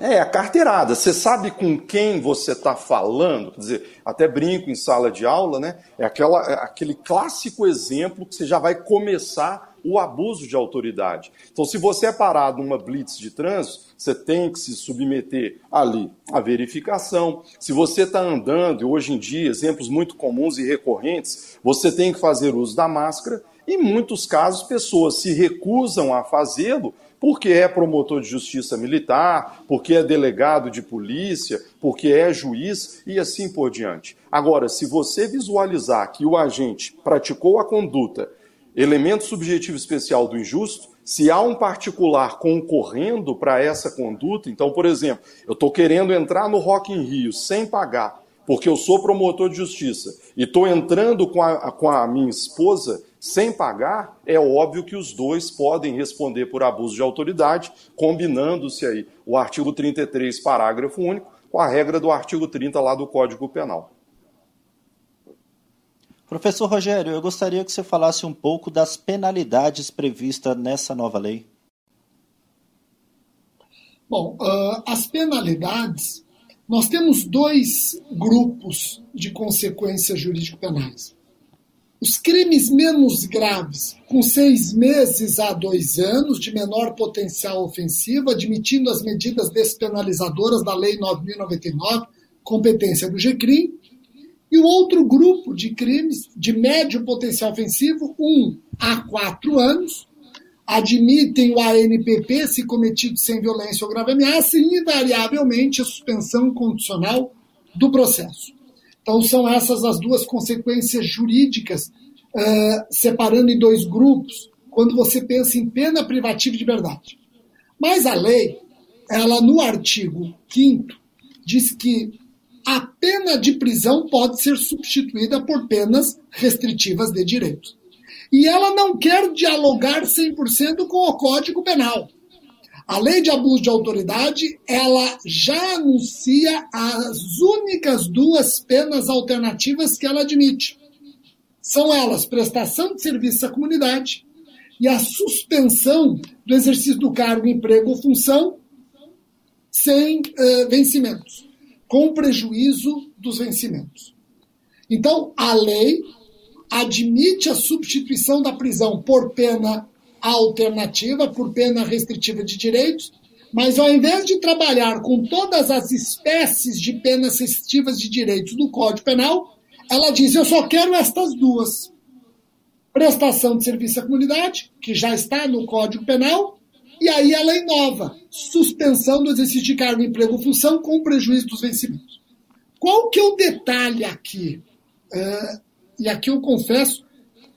É, a carteirada. Você sabe com quem você está falando? Quer dizer, até brinco em sala de aula, né? É, aquela, é aquele clássico exemplo que você já vai começar o abuso de autoridade. Então, se você é parado numa blitz de trânsito, você tem que se submeter ali à verificação. Se você está andando, e hoje em dia, exemplos muito comuns e recorrentes, você tem que fazer uso da máscara. Em muitos casos, pessoas se recusam a fazê-lo porque é promotor de justiça militar, porque é delegado de polícia, porque é juiz e assim por diante. Agora, se você visualizar que o agente praticou a conduta elemento subjetivo especial do injusto, se há um particular concorrendo para essa conduta, então, por exemplo, eu estou querendo entrar no Rock in Rio sem pagar, porque eu sou promotor de justiça, e estou entrando com a, com a minha esposa sem pagar, é óbvio que os dois podem responder por abuso de autoridade, combinando-se aí o artigo 33, parágrafo único, com a regra do artigo 30 lá do Código Penal. Professor Rogério, eu gostaria que você falasse um pouco das penalidades previstas nessa nova lei. Bom, uh, as penalidades, nós temos dois grupos de consequências jurídico-penais. Os crimes menos graves, com seis meses a dois anos de menor potencial ofensivo, admitindo as medidas despenalizadoras da Lei 9.099, competência do GCRIM, e o outro grupo de crimes de médio potencial ofensivo, um a quatro anos, admitem o ANPP se cometido sem violência ou grave ameaça e, invariavelmente, a suspensão condicional do processo. Então, são essas as duas consequências jurídicas, uh, separando em dois grupos, quando você pensa em pena privativa de liberdade. Mas a lei, ela no artigo 5 diz que a pena de prisão pode ser substituída por penas restritivas de direitos. E ela não quer dialogar 100% com o Código Penal. A lei de abuso de autoridade, ela já anuncia as únicas duas penas alternativas que ela admite. São elas prestação de serviço à comunidade e a suspensão do exercício do cargo, emprego ou função sem uh, vencimentos, com prejuízo dos vencimentos. Então, a lei admite a substituição da prisão por pena alternativa, por pena restritiva de direitos, mas ao invés de trabalhar com todas as espécies de penas restritivas de direitos do Código Penal, ela diz: eu só quero estas duas. Prestação de serviço à comunidade, que já está no Código Penal, e aí ela inova: suspensão do exercício de cargo, emprego função com prejuízo dos vencimentos. Qual que é o detalhe aqui? É, e aqui eu confesso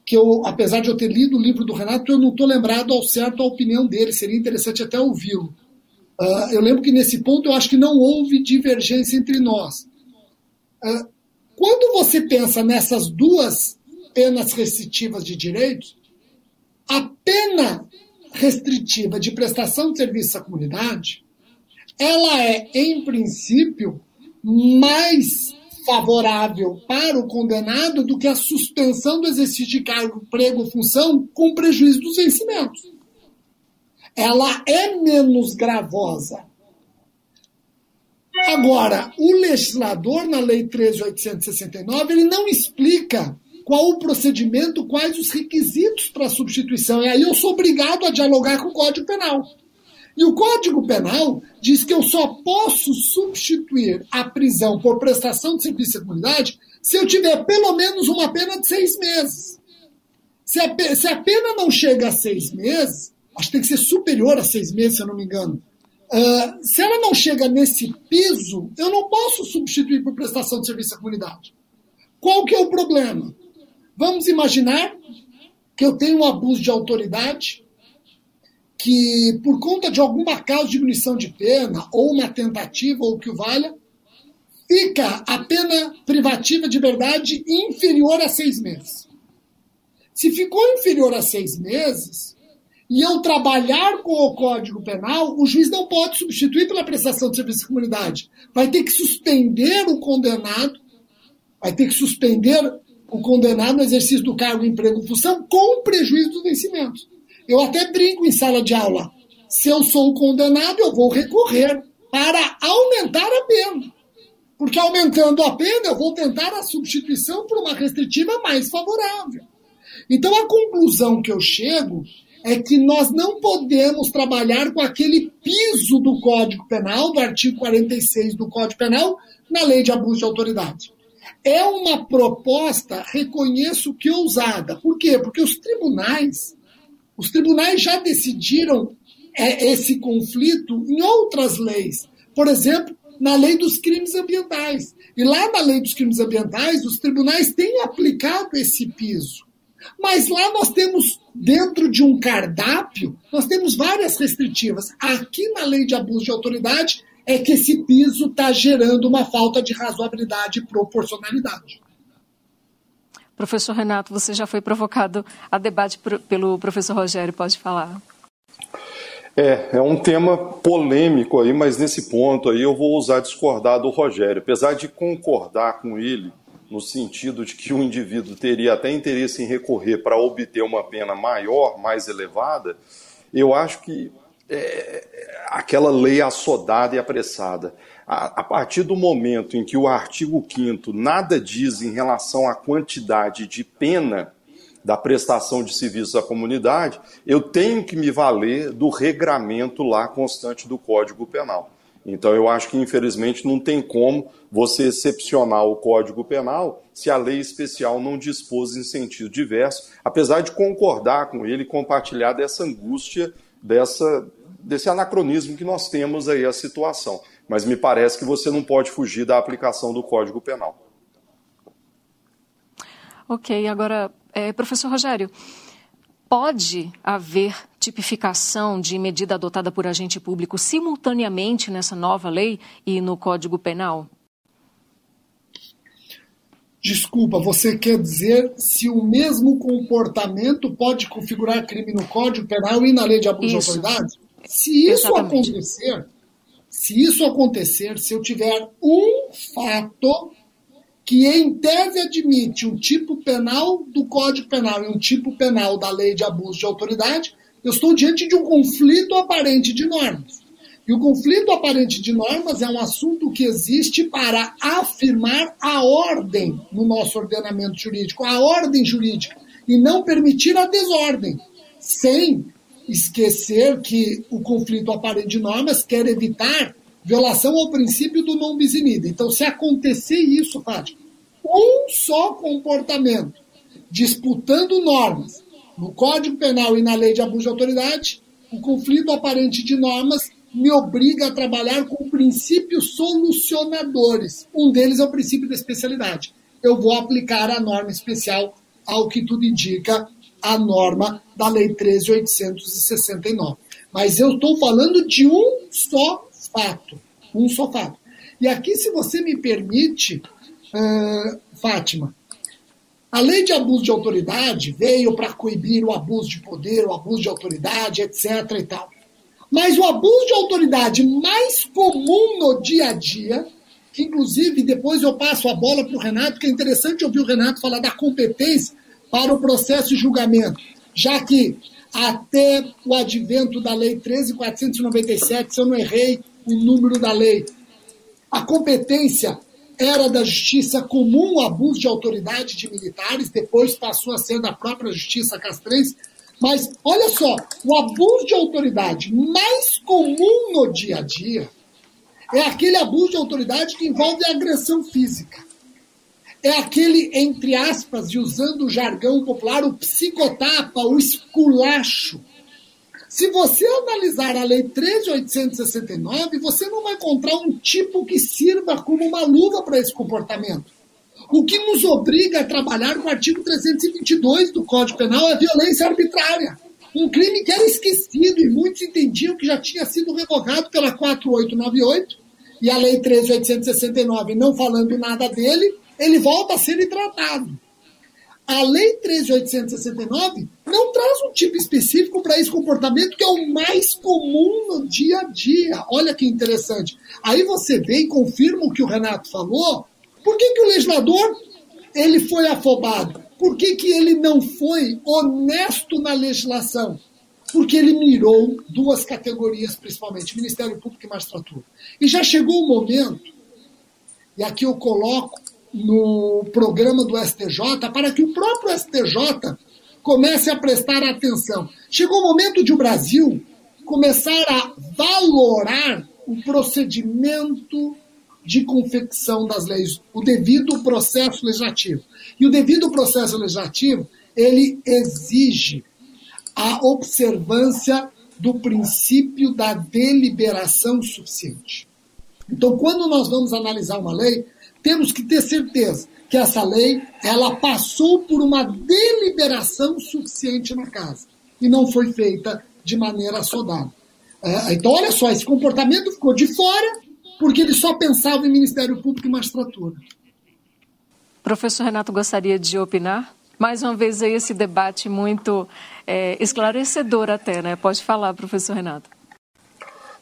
que eu, apesar de eu ter lido o livro do Renato, eu não estou lembrado ao certo a opinião dele, seria interessante até ouvi-lo. Uh, eu lembro que nesse ponto eu acho que não houve divergência entre nós. Uh, quando você pensa nessas duas penas restritivas de direitos, a pena restritiva de prestação de serviço à comunidade, ela é, em princípio, mais favorável para o condenado do que a suspensão do exercício de cargo, emprego ou função com prejuízo dos vencimentos. Ela é menos gravosa. Agora, o legislador, na Lei 13.869, ele não explica qual o procedimento, quais os requisitos para a substituição. E aí eu sou obrigado a dialogar com o Código Penal. E o Código Penal diz que eu só posso substituir a prisão por prestação de serviço à comunidade se eu tiver pelo menos uma pena de seis meses. Se a, se a pena não chega a seis meses, acho que tem que ser superior a seis meses, se eu não me engano. Uh, se ela não chega nesse piso, eu não posso substituir por prestação de serviço à comunidade. Qual que é o problema? Vamos imaginar que eu tenho um abuso de autoridade que, por conta de alguma causa de diminuição de pena, ou uma tentativa, ou o que o valha, fica a pena privativa de verdade inferior a seis meses. Se ficou inferior a seis meses, e eu trabalhar com o Código Penal, o juiz não pode substituir pela prestação de serviço de comunidade. Vai ter que suspender o condenado, vai ter que suspender o condenado no exercício do cargo, emprego, função, com prejuízo dos vencimentos. Eu até brinco em sala de aula. Se eu sou condenado, eu vou recorrer para aumentar a pena. Porque aumentando a pena, eu vou tentar a substituição por uma restritiva mais favorável. Então, a conclusão que eu chego é que nós não podemos trabalhar com aquele piso do Código Penal, do artigo 46 do Código Penal, na lei de abuso de autoridade. É uma proposta, reconheço que ousada. Por quê? Porque os tribunais os tribunais já decidiram é, esse conflito em outras leis. Por exemplo, na lei dos crimes ambientais. E lá na lei dos crimes ambientais, os tribunais têm aplicado esse piso. Mas lá nós temos, dentro de um cardápio, nós temos várias restritivas. Aqui na lei de abuso de autoridade é que esse piso está gerando uma falta de razoabilidade e proporcionalidade. Professor Renato, você já foi provocado a debate pelo professor Rogério, pode falar. É, é um tema polêmico aí, mas nesse ponto aí eu vou ousar discordar do Rogério. Apesar de concordar com ele, no sentido de que o indivíduo teria até interesse em recorrer para obter uma pena maior, mais elevada, eu acho que é, aquela lei assodada e apressada a, a partir do momento em que o artigo 5 nada diz em relação à quantidade de pena da prestação de serviços à comunidade, eu tenho que me valer do regramento lá constante do Código Penal. Então, eu acho que, infelizmente, não tem como você excepcionar o Código Penal se a lei especial não dispôs em sentido diverso, apesar de concordar com ele e compartilhar dessa angústia, dessa, desse anacronismo que nós temos aí a situação mas me parece que você não pode fugir da aplicação do Código Penal. Ok, agora, é, professor Rogério, pode haver tipificação de medida adotada por agente público simultaneamente nessa nova lei e no Código Penal? Desculpa, você quer dizer se o mesmo comportamento pode configurar crime no Código Penal e na lei de abuso isso. de autoridade? Se isso Exatamente. acontecer, se isso acontecer, se eu tiver um fato que em tese admite um tipo penal do Código Penal e um tipo penal da lei de abuso de autoridade, eu estou diante de um conflito aparente de normas. E o conflito aparente de normas é um assunto que existe para afirmar a ordem no nosso ordenamento jurídico, a ordem jurídica, e não permitir a desordem, sem esquecer que o conflito aparente de normas quer evitar violação ao princípio do non bis in idem. Então, se acontecer isso, Fátima, um só comportamento disputando normas no Código Penal e na Lei de Abuso de Autoridade, o conflito aparente de normas me obriga a trabalhar com princípios solucionadores. Um deles é o princípio da especialidade. Eu vou aplicar a norma especial ao que tudo indica a norma da Lei 13.869. Mas eu estou falando de um só fato. Um só fato. E aqui, se você me permite, uh, Fátima, a lei de abuso de autoridade veio para coibir o abuso de poder, o abuso de autoridade, etc. e tal. Mas o abuso de autoridade mais comum no dia a dia, que inclusive depois eu passo a bola para o Renato, que é interessante ouvir o Renato falar da competência para o processo de julgamento, já que até o advento da Lei 13.497, se eu não errei, o número da lei. A competência era da justiça comum o abuso de autoridade de militares, depois passou a ser da própria justiça castrense. Mas olha só, o abuso de autoridade mais comum no dia a dia é aquele abuso de autoridade que envolve agressão física. É aquele, entre aspas, e usando o jargão popular, o psicotapa, o esculacho se você analisar a Lei 13.869, você não vai encontrar um tipo que sirva como uma luva para esse comportamento. O que nos obriga a trabalhar com o artigo 322 do Código Penal é a violência arbitrária. Um crime que era esquecido e muitos entendiam que já tinha sido revogado pela 4898 e a Lei 13.869 não falando nada dele, ele volta a ser tratado. A Lei 13.869 não traz um tipo específico para esse comportamento que é o mais comum no dia a dia. Olha que interessante. Aí você vem e confirma o que o Renato falou. Por que, que o legislador ele foi afobado? Por que, que ele não foi honesto na legislação? Porque ele mirou duas categorias, principalmente, Ministério Público e Magistratura. E já chegou o momento, e aqui eu coloco no programa do STJ para que o próprio STJ comece a prestar atenção. Chegou o momento de o Brasil começar a valorar o procedimento de confecção das leis, o devido processo legislativo. E o devido processo legislativo, ele exige a observância do princípio da deliberação suficiente. Então, quando nós vamos analisar uma lei, temos que ter certeza que essa lei ela passou por uma deliberação suficiente na casa e não foi feita de maneira assodada. É, então, olha só, esse comportamento ficou de fora porque ele só pensava em Ministério Público e magistratura. Professor Renato gostaria de opinar? Mais uma vez aí esse debate muito é, esclarecedor até, né? Pode falar, professor Renato.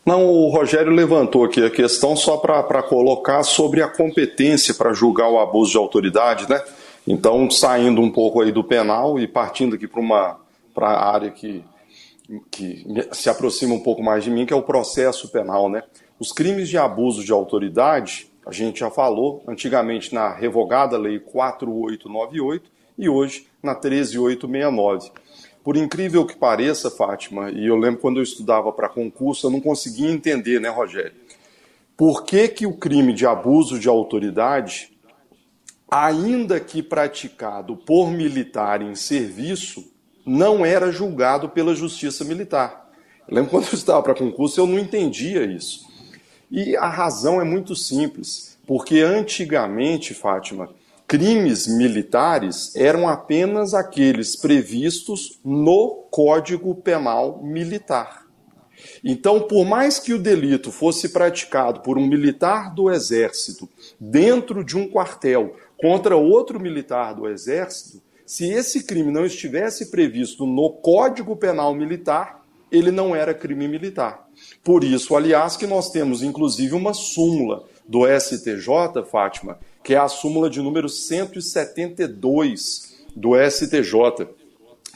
Não, o Rogério levantou aqui a questão só para colocar sobre a competência para julgar o abuso de autoridade, né? Então, saindo um pouco aí do penal e partindo aqui para uma para área que, que se aproxima um pouco mais de mim, que é o processo penal, né? Os crimes de abuso de autoridade, a gente já falou, antigamente na revogada lei 4898 e hoje na 13869. Por incrível que pareça, Fátima, e eu lembro quando eu estudava para concurso, eu não conseguia entender, né, Rogério? Por que, que o crime de abuso de autoridade, ainda que praticado por militar em serviço, não era julgado pela justiça militar? Eu lembro quando eu estudava para concurso, eu não entendia isso. E a razão é muito simples, porque antigamente, Fátima, crimes militares eram apenas aqueles previstos no Código Penal Militar. Então, por mais que o delito fosse praticado por um militar do Exército dentro de um quartel contra outro militar do Exército, se esse crime não estivesse previsto no Código Penal Militar, ele não era crime militar. Por isso, aliás, que nós temos inclusive uma súmula do STJ, Fátima, que é a súmula de número 172 do STJ,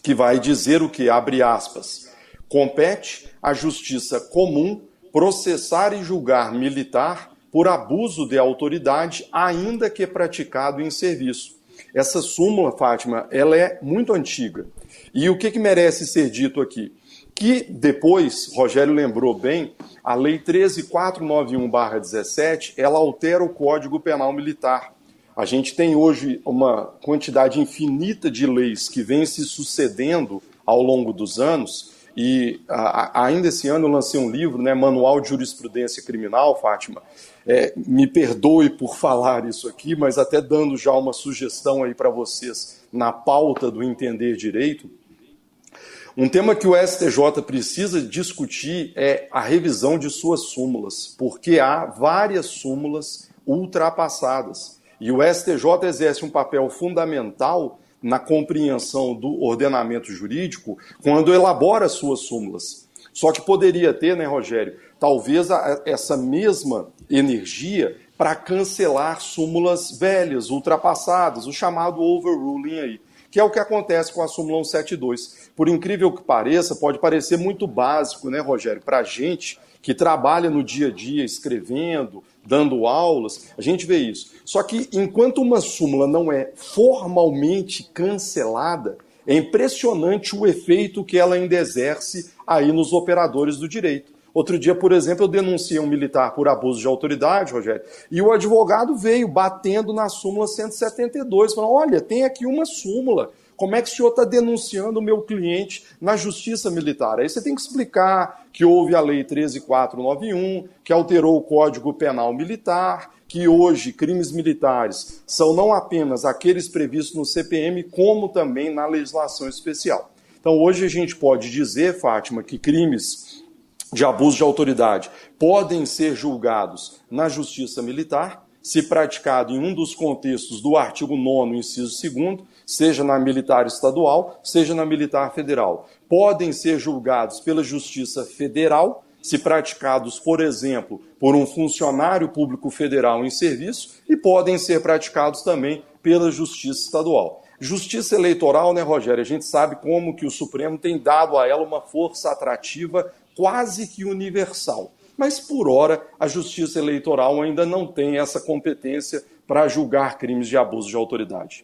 que vai dizer o que? Abre aspas. Compete à justiça comum processar e julgar militar por abuso de autoridade, ainda que praticado em serviço. Essa súmula, Fátima, ela é muito antiga. E o que, que merece ser dito aqui? Que depois, Rogério lembrou bem, a Lei 13491-17, ela altera o Código Penal Militar. A gente tem hoje uma quantidade infinita de leis que vêm se sucedendo ao longo dos anos, e a, ainda esse ano eu lancei um livro, né, Manual de Jurisprudência Criminal, Fátima. É, me perdoe por falar isso aqui, mas até dando já uma sugestão aí para vocês na pauta do entender direito. Um tema que o STJ precisa discutir é a revisão de suas súmulas, porque há várias súmulas ultrapassadas. E o STJ exerce um papel fundamental na compreensão do ordenamento jurídico quando elabora suas súmulas. Só que poderia ter, né, Rogério, talvez essa mesma energia para cancelar súmulas velhas, ultrapassadas, o chamado overruling aí, que é o que acontece com a súmula 172. Por incrível que pareça, pode parecer muito básico, né, Rogério, para a gente que trabalha no dia a dia escrevendo, dando aulas, a gente vê isso. Só que enquanto uma súmula não é formalmente cancelada, é impressionante o efeito que ela ainda exerce aí nos operadores do direito. Outro dia, por exemplo, eu denunciei um militar por abuso de autoridade, Rogério, e o advogado veio batendo na súmula 172, falando: olha, tem aqui uma súmula como é que o senhor está denunciando o meu cliente na justiça militar? Aí você tem que explicar que houve a Lei 13491, que alterou o Código Penal Militar, que hoje crimes militares são não apenas aqueles previstos no CPM, como também na legislação especial. Então, hoje a gente pode dizer, Fátima, que crimes de abuso de autoridade podem ser julgados na justiça militar, se praticado em um dos contextos do artigo 9, inciso 2, seja na militar estadual, seja na militar federal. Podem ser julgados pela Justiça Federal, se praticados, por exemplo, por um funcionário público federal em serviço, e podem ser praticados também pela Justiça Estadual. Justiça eleitoral, né, Rogério? A gente sabe como que o Supremo tem dado a ela uma força atrativa quase que universal. Mas, por hora, a Justiça Eleitoral ainda não tem essa competência para julgar crimes de abuso de autoridade.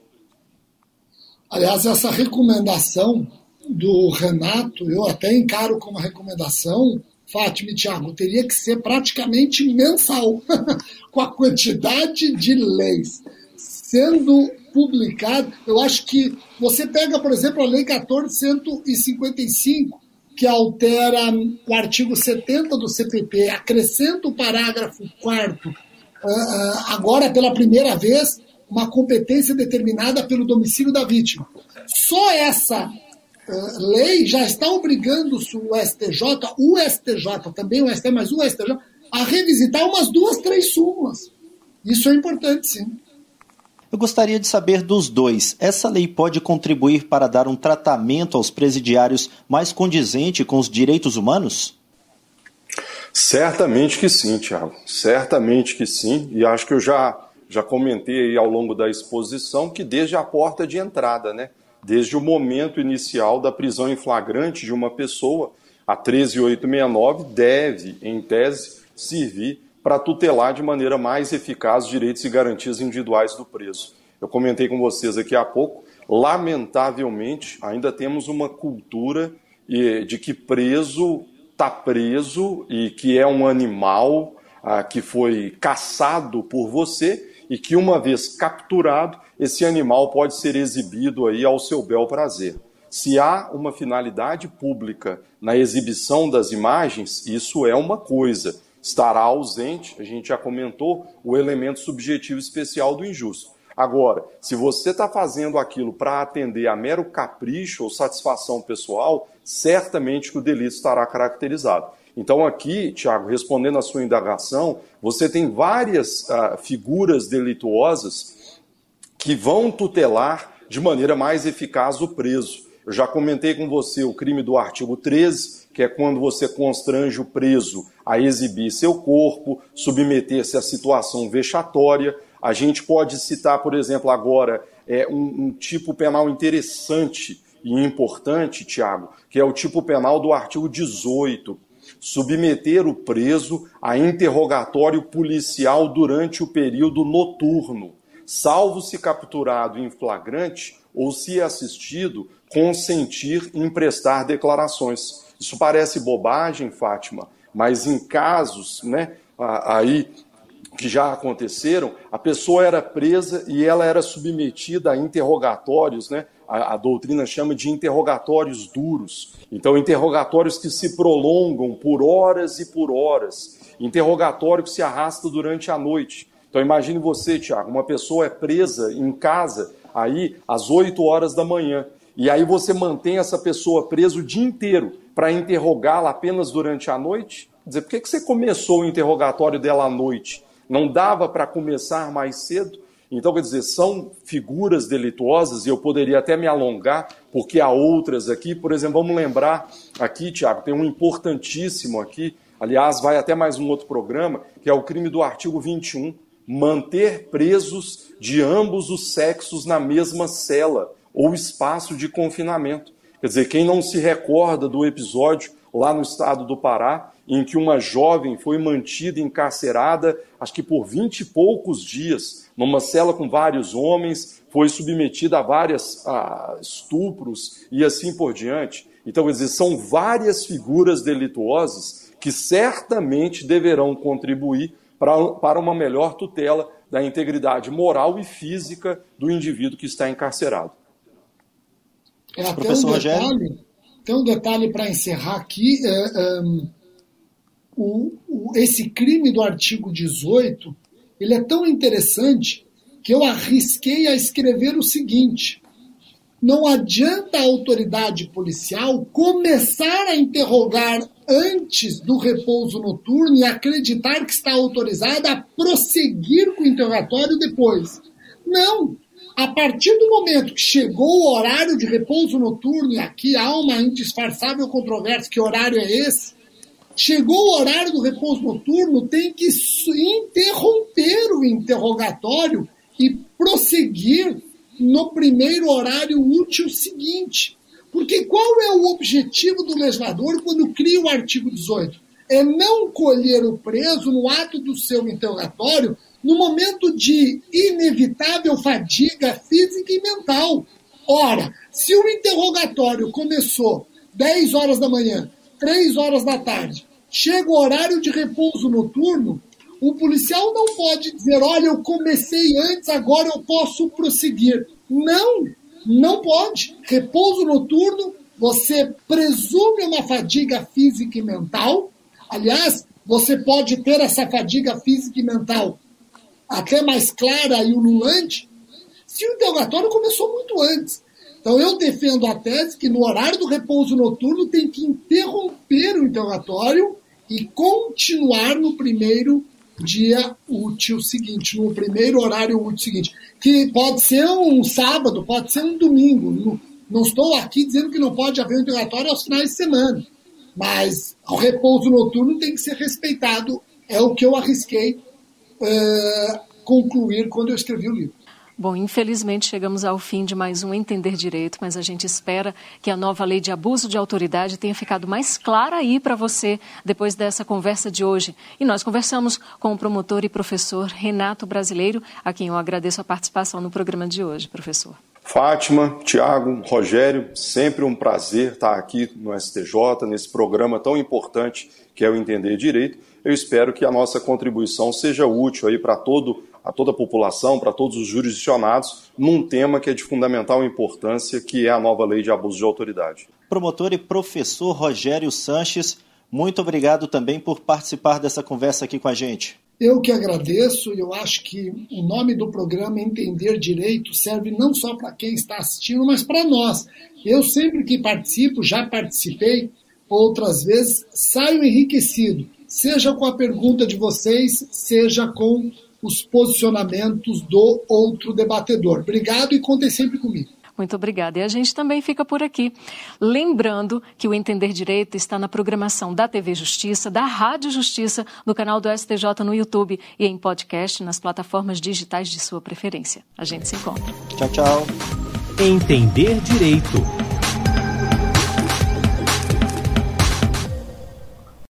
Aliás, essa recomendação do Renato, eu até encaro como recomendação, Fátima e Tiago, teria que ser praticamente mensal, (laughs) com a quantidade de leis sendo publicada. Eu acho que você pega, por exemplo, a Lei 1455, que altera o artigo 70 do CPP, acrescenta o parágrafo 4 ah, ah, agora pela primeira vez, uma competência determinada pelo domicílio da vítima. Só essa uh, lei já está obrigando o STJ, o STJ, também o STJ, mas o STJ, a revisitar umas duas, três súmulas. Isso é importante, sim. Eu gostaria de saber dos dois. Essa lei pode contribuir para dar um tratamento aos presidiários mais condizente com os direitos humanos? Certamente que sim, Tiago. Certamente que sim. E acho que eu já já comentei ao longo da exposição que desde a porta de entrada, né, desde o momento inicial da prisão em flagrante de uma pessoa, a 13869 deve, em tese, servir para tutelar de maneira mais eficaz os direitos e garantias individuais do preso. Eu comentei com vocês aqui há pouco, lamentavelmente, ainda temos uma cultura de que preso está preso e que é um animal ah, que foi caçado por você e que, uma vez capturado, esse animal pode ser exibido aí ao seu bel prazer. Se há uma finalidade pública na exibição das imagens, isso é uma coisa. Estará ausente, a gente já comentou, o elemento subjetivo especial do injusto. Agora, se você está fazendo aquilo para atender a mero capricho ou satisfação pessoal, certamente que o delito estará caracterizado. Então, aqui, Tiago, respondendo à sua indagação, você tem várias uh, figuras delituosas que vão tutelar de maneira mais eficaz o preso. Eu já comentei com você o crime do artigo 13, que é quando você constrange o preso a exibir seu corpo, submeter-se a situação vexatória. A gente pode citar, por exemplo, agora é, um, um tipo penal interessante e importante, Tiago, que é o tipo penal do artigo 18, submeter o preso a interrogatório policial durante o período noturno, salvo se capturado em flagrante ou se assistido consentir em prestar declarações. Isso parece bobagem, Fátima, mas em casos, né, aí que já aconteceram, a pessoa era presa e ela era submetida a interrogatórios, né? A, a, doutrina chama de interrogatórios duros. Então, interrogatórios que se prolongam por horas e por horas. Interrogatório que se arrasta durante a noite. Então, imagine você, Tiago, uma pessoa é presa em casa aí às 8 horas da manhã. E aí você mantém essa pessoa presa o dia inteiro para interrogá-la apenas durante a noite? Quer dizer, por que, que você começou o interrogatório dela à noite? Não dava para começar mais cedo? Então, quer dizer, são figuras delituosas, e eu poderia até me alongar, porque há outras aqui. Por exemplo, vamos lembrar aqui, Tiago, tem um importantíssimo aqui, aliás, vai até mais um outro programa, que é o crime do artigo 21, manter presos de ambos os sexos na mesma cela ou espaço de confinamento. Quer dizer, quem não se recorda do episódio lá no estado do Pará, em que uma jovem foi mantida encarcerada, acho que por vinte e poucos dias, numa cela com vários homens, foi submetida a vários estupros e assim por diante. Então, quer dizer, são várias figuras delituosas que certamente deverão contribuir para, para uma melhor tutela da integridade moral e física do indivíduo que está encarcerado. É, até Professor um detalhe, tem um detalhe para encerrar aqui. É, um, o, o, esse crime do artigo 18 ele é tão interessante que eu arrisquei a escrever o seguinte: não adianta a autoridade policial começar a interrogar antes do repouso noturno e acreditar que está autorizada a prosseguir com o interrogatório depois. Não! A partir do momento que chegou o horário de repouso noturno, e aqui há uma indisfarçável controvérsia, que horário é esse? Chegou o horário do repouso noturno, tem que interromper o interrogatório e prosseguir no primeiro horário útil seguinte. Porque qual é o objetivo do legislador quando cria o artigo 18? É não colher o preso no ato do seu interrogatório no momento de inevitável fadiga física e mental. Ora, se o interrogatório começou 10 horas da manhã, 3 horas da tarde, chega o horário de repouso noturno, o policial não pode dizer, olha, eu comecei antes, agora eu posso prosseguir. Não, não pode. Repouso noturno, você presume uma fadiga física e mental. Aliás, você pode ter essa fadiga física e mental até mais clara e ululante, se o interrogatório começou muito antes. Então eu defendo a tese que no horário do repouso noturno tem que interromper o interrogatório e continuar no primeiro dia útil seguinte, no primeiro horário útil seguinte, que pode ser um sábado, pode ser um domingo. Não, estou aqui dizendo que não pode haver um interrogatório aos finais de semana, mas o repouso noturno tem que ser respeitado. É o que eu arrisquei uh, concluir quando eu escrevi o livro. Bom, infelizmente chegamos ao fim de mais um Entender Direito, mas a gente espera que a nova lei de abuso de autoridade tenha ficado mais clara aí para você depois dessa conversa de hoje. E nós conversamos com o promotor e professor Renato Brasileiro, a quem eu agradeço a participação no programa de hoje, professor. Fátima, Tiago, Rogério, sempre um prazer estar aqui no STJ, nesse programa tão importante que é o Entender Direito. Eu espero que a nossa contribuição seja útil aí para todo a toda a população, para todos os jurisdicionados, num tema que é de fundamental importância, que é a nova lei de abuso de autoridade. Promotor e professor Rogério Sanches, muito obrigado também por participar dessa conversa aqui com a gente. Eu que agradeço, eu acho que o nome do programa Entender Direito serve não só para quem está assistindo, mas para nós. Eu sempre que participo, já participei outras vezes, saio enriquecido, seja com a pergunta de vocês, seja com os posicionamentos do outro debatedor. Obrigado e contem sempre comigo. Muito obrigada. E a gente também fica por aqui. Lembrando que o Entender Direito está na programação da TV Justiça, da Rádio Justiça, no canal do STJ no YouTube e em podcast nas plataformas digitais de sua preferência. A gente se encontra. Tchau, tchau. Entender Direito.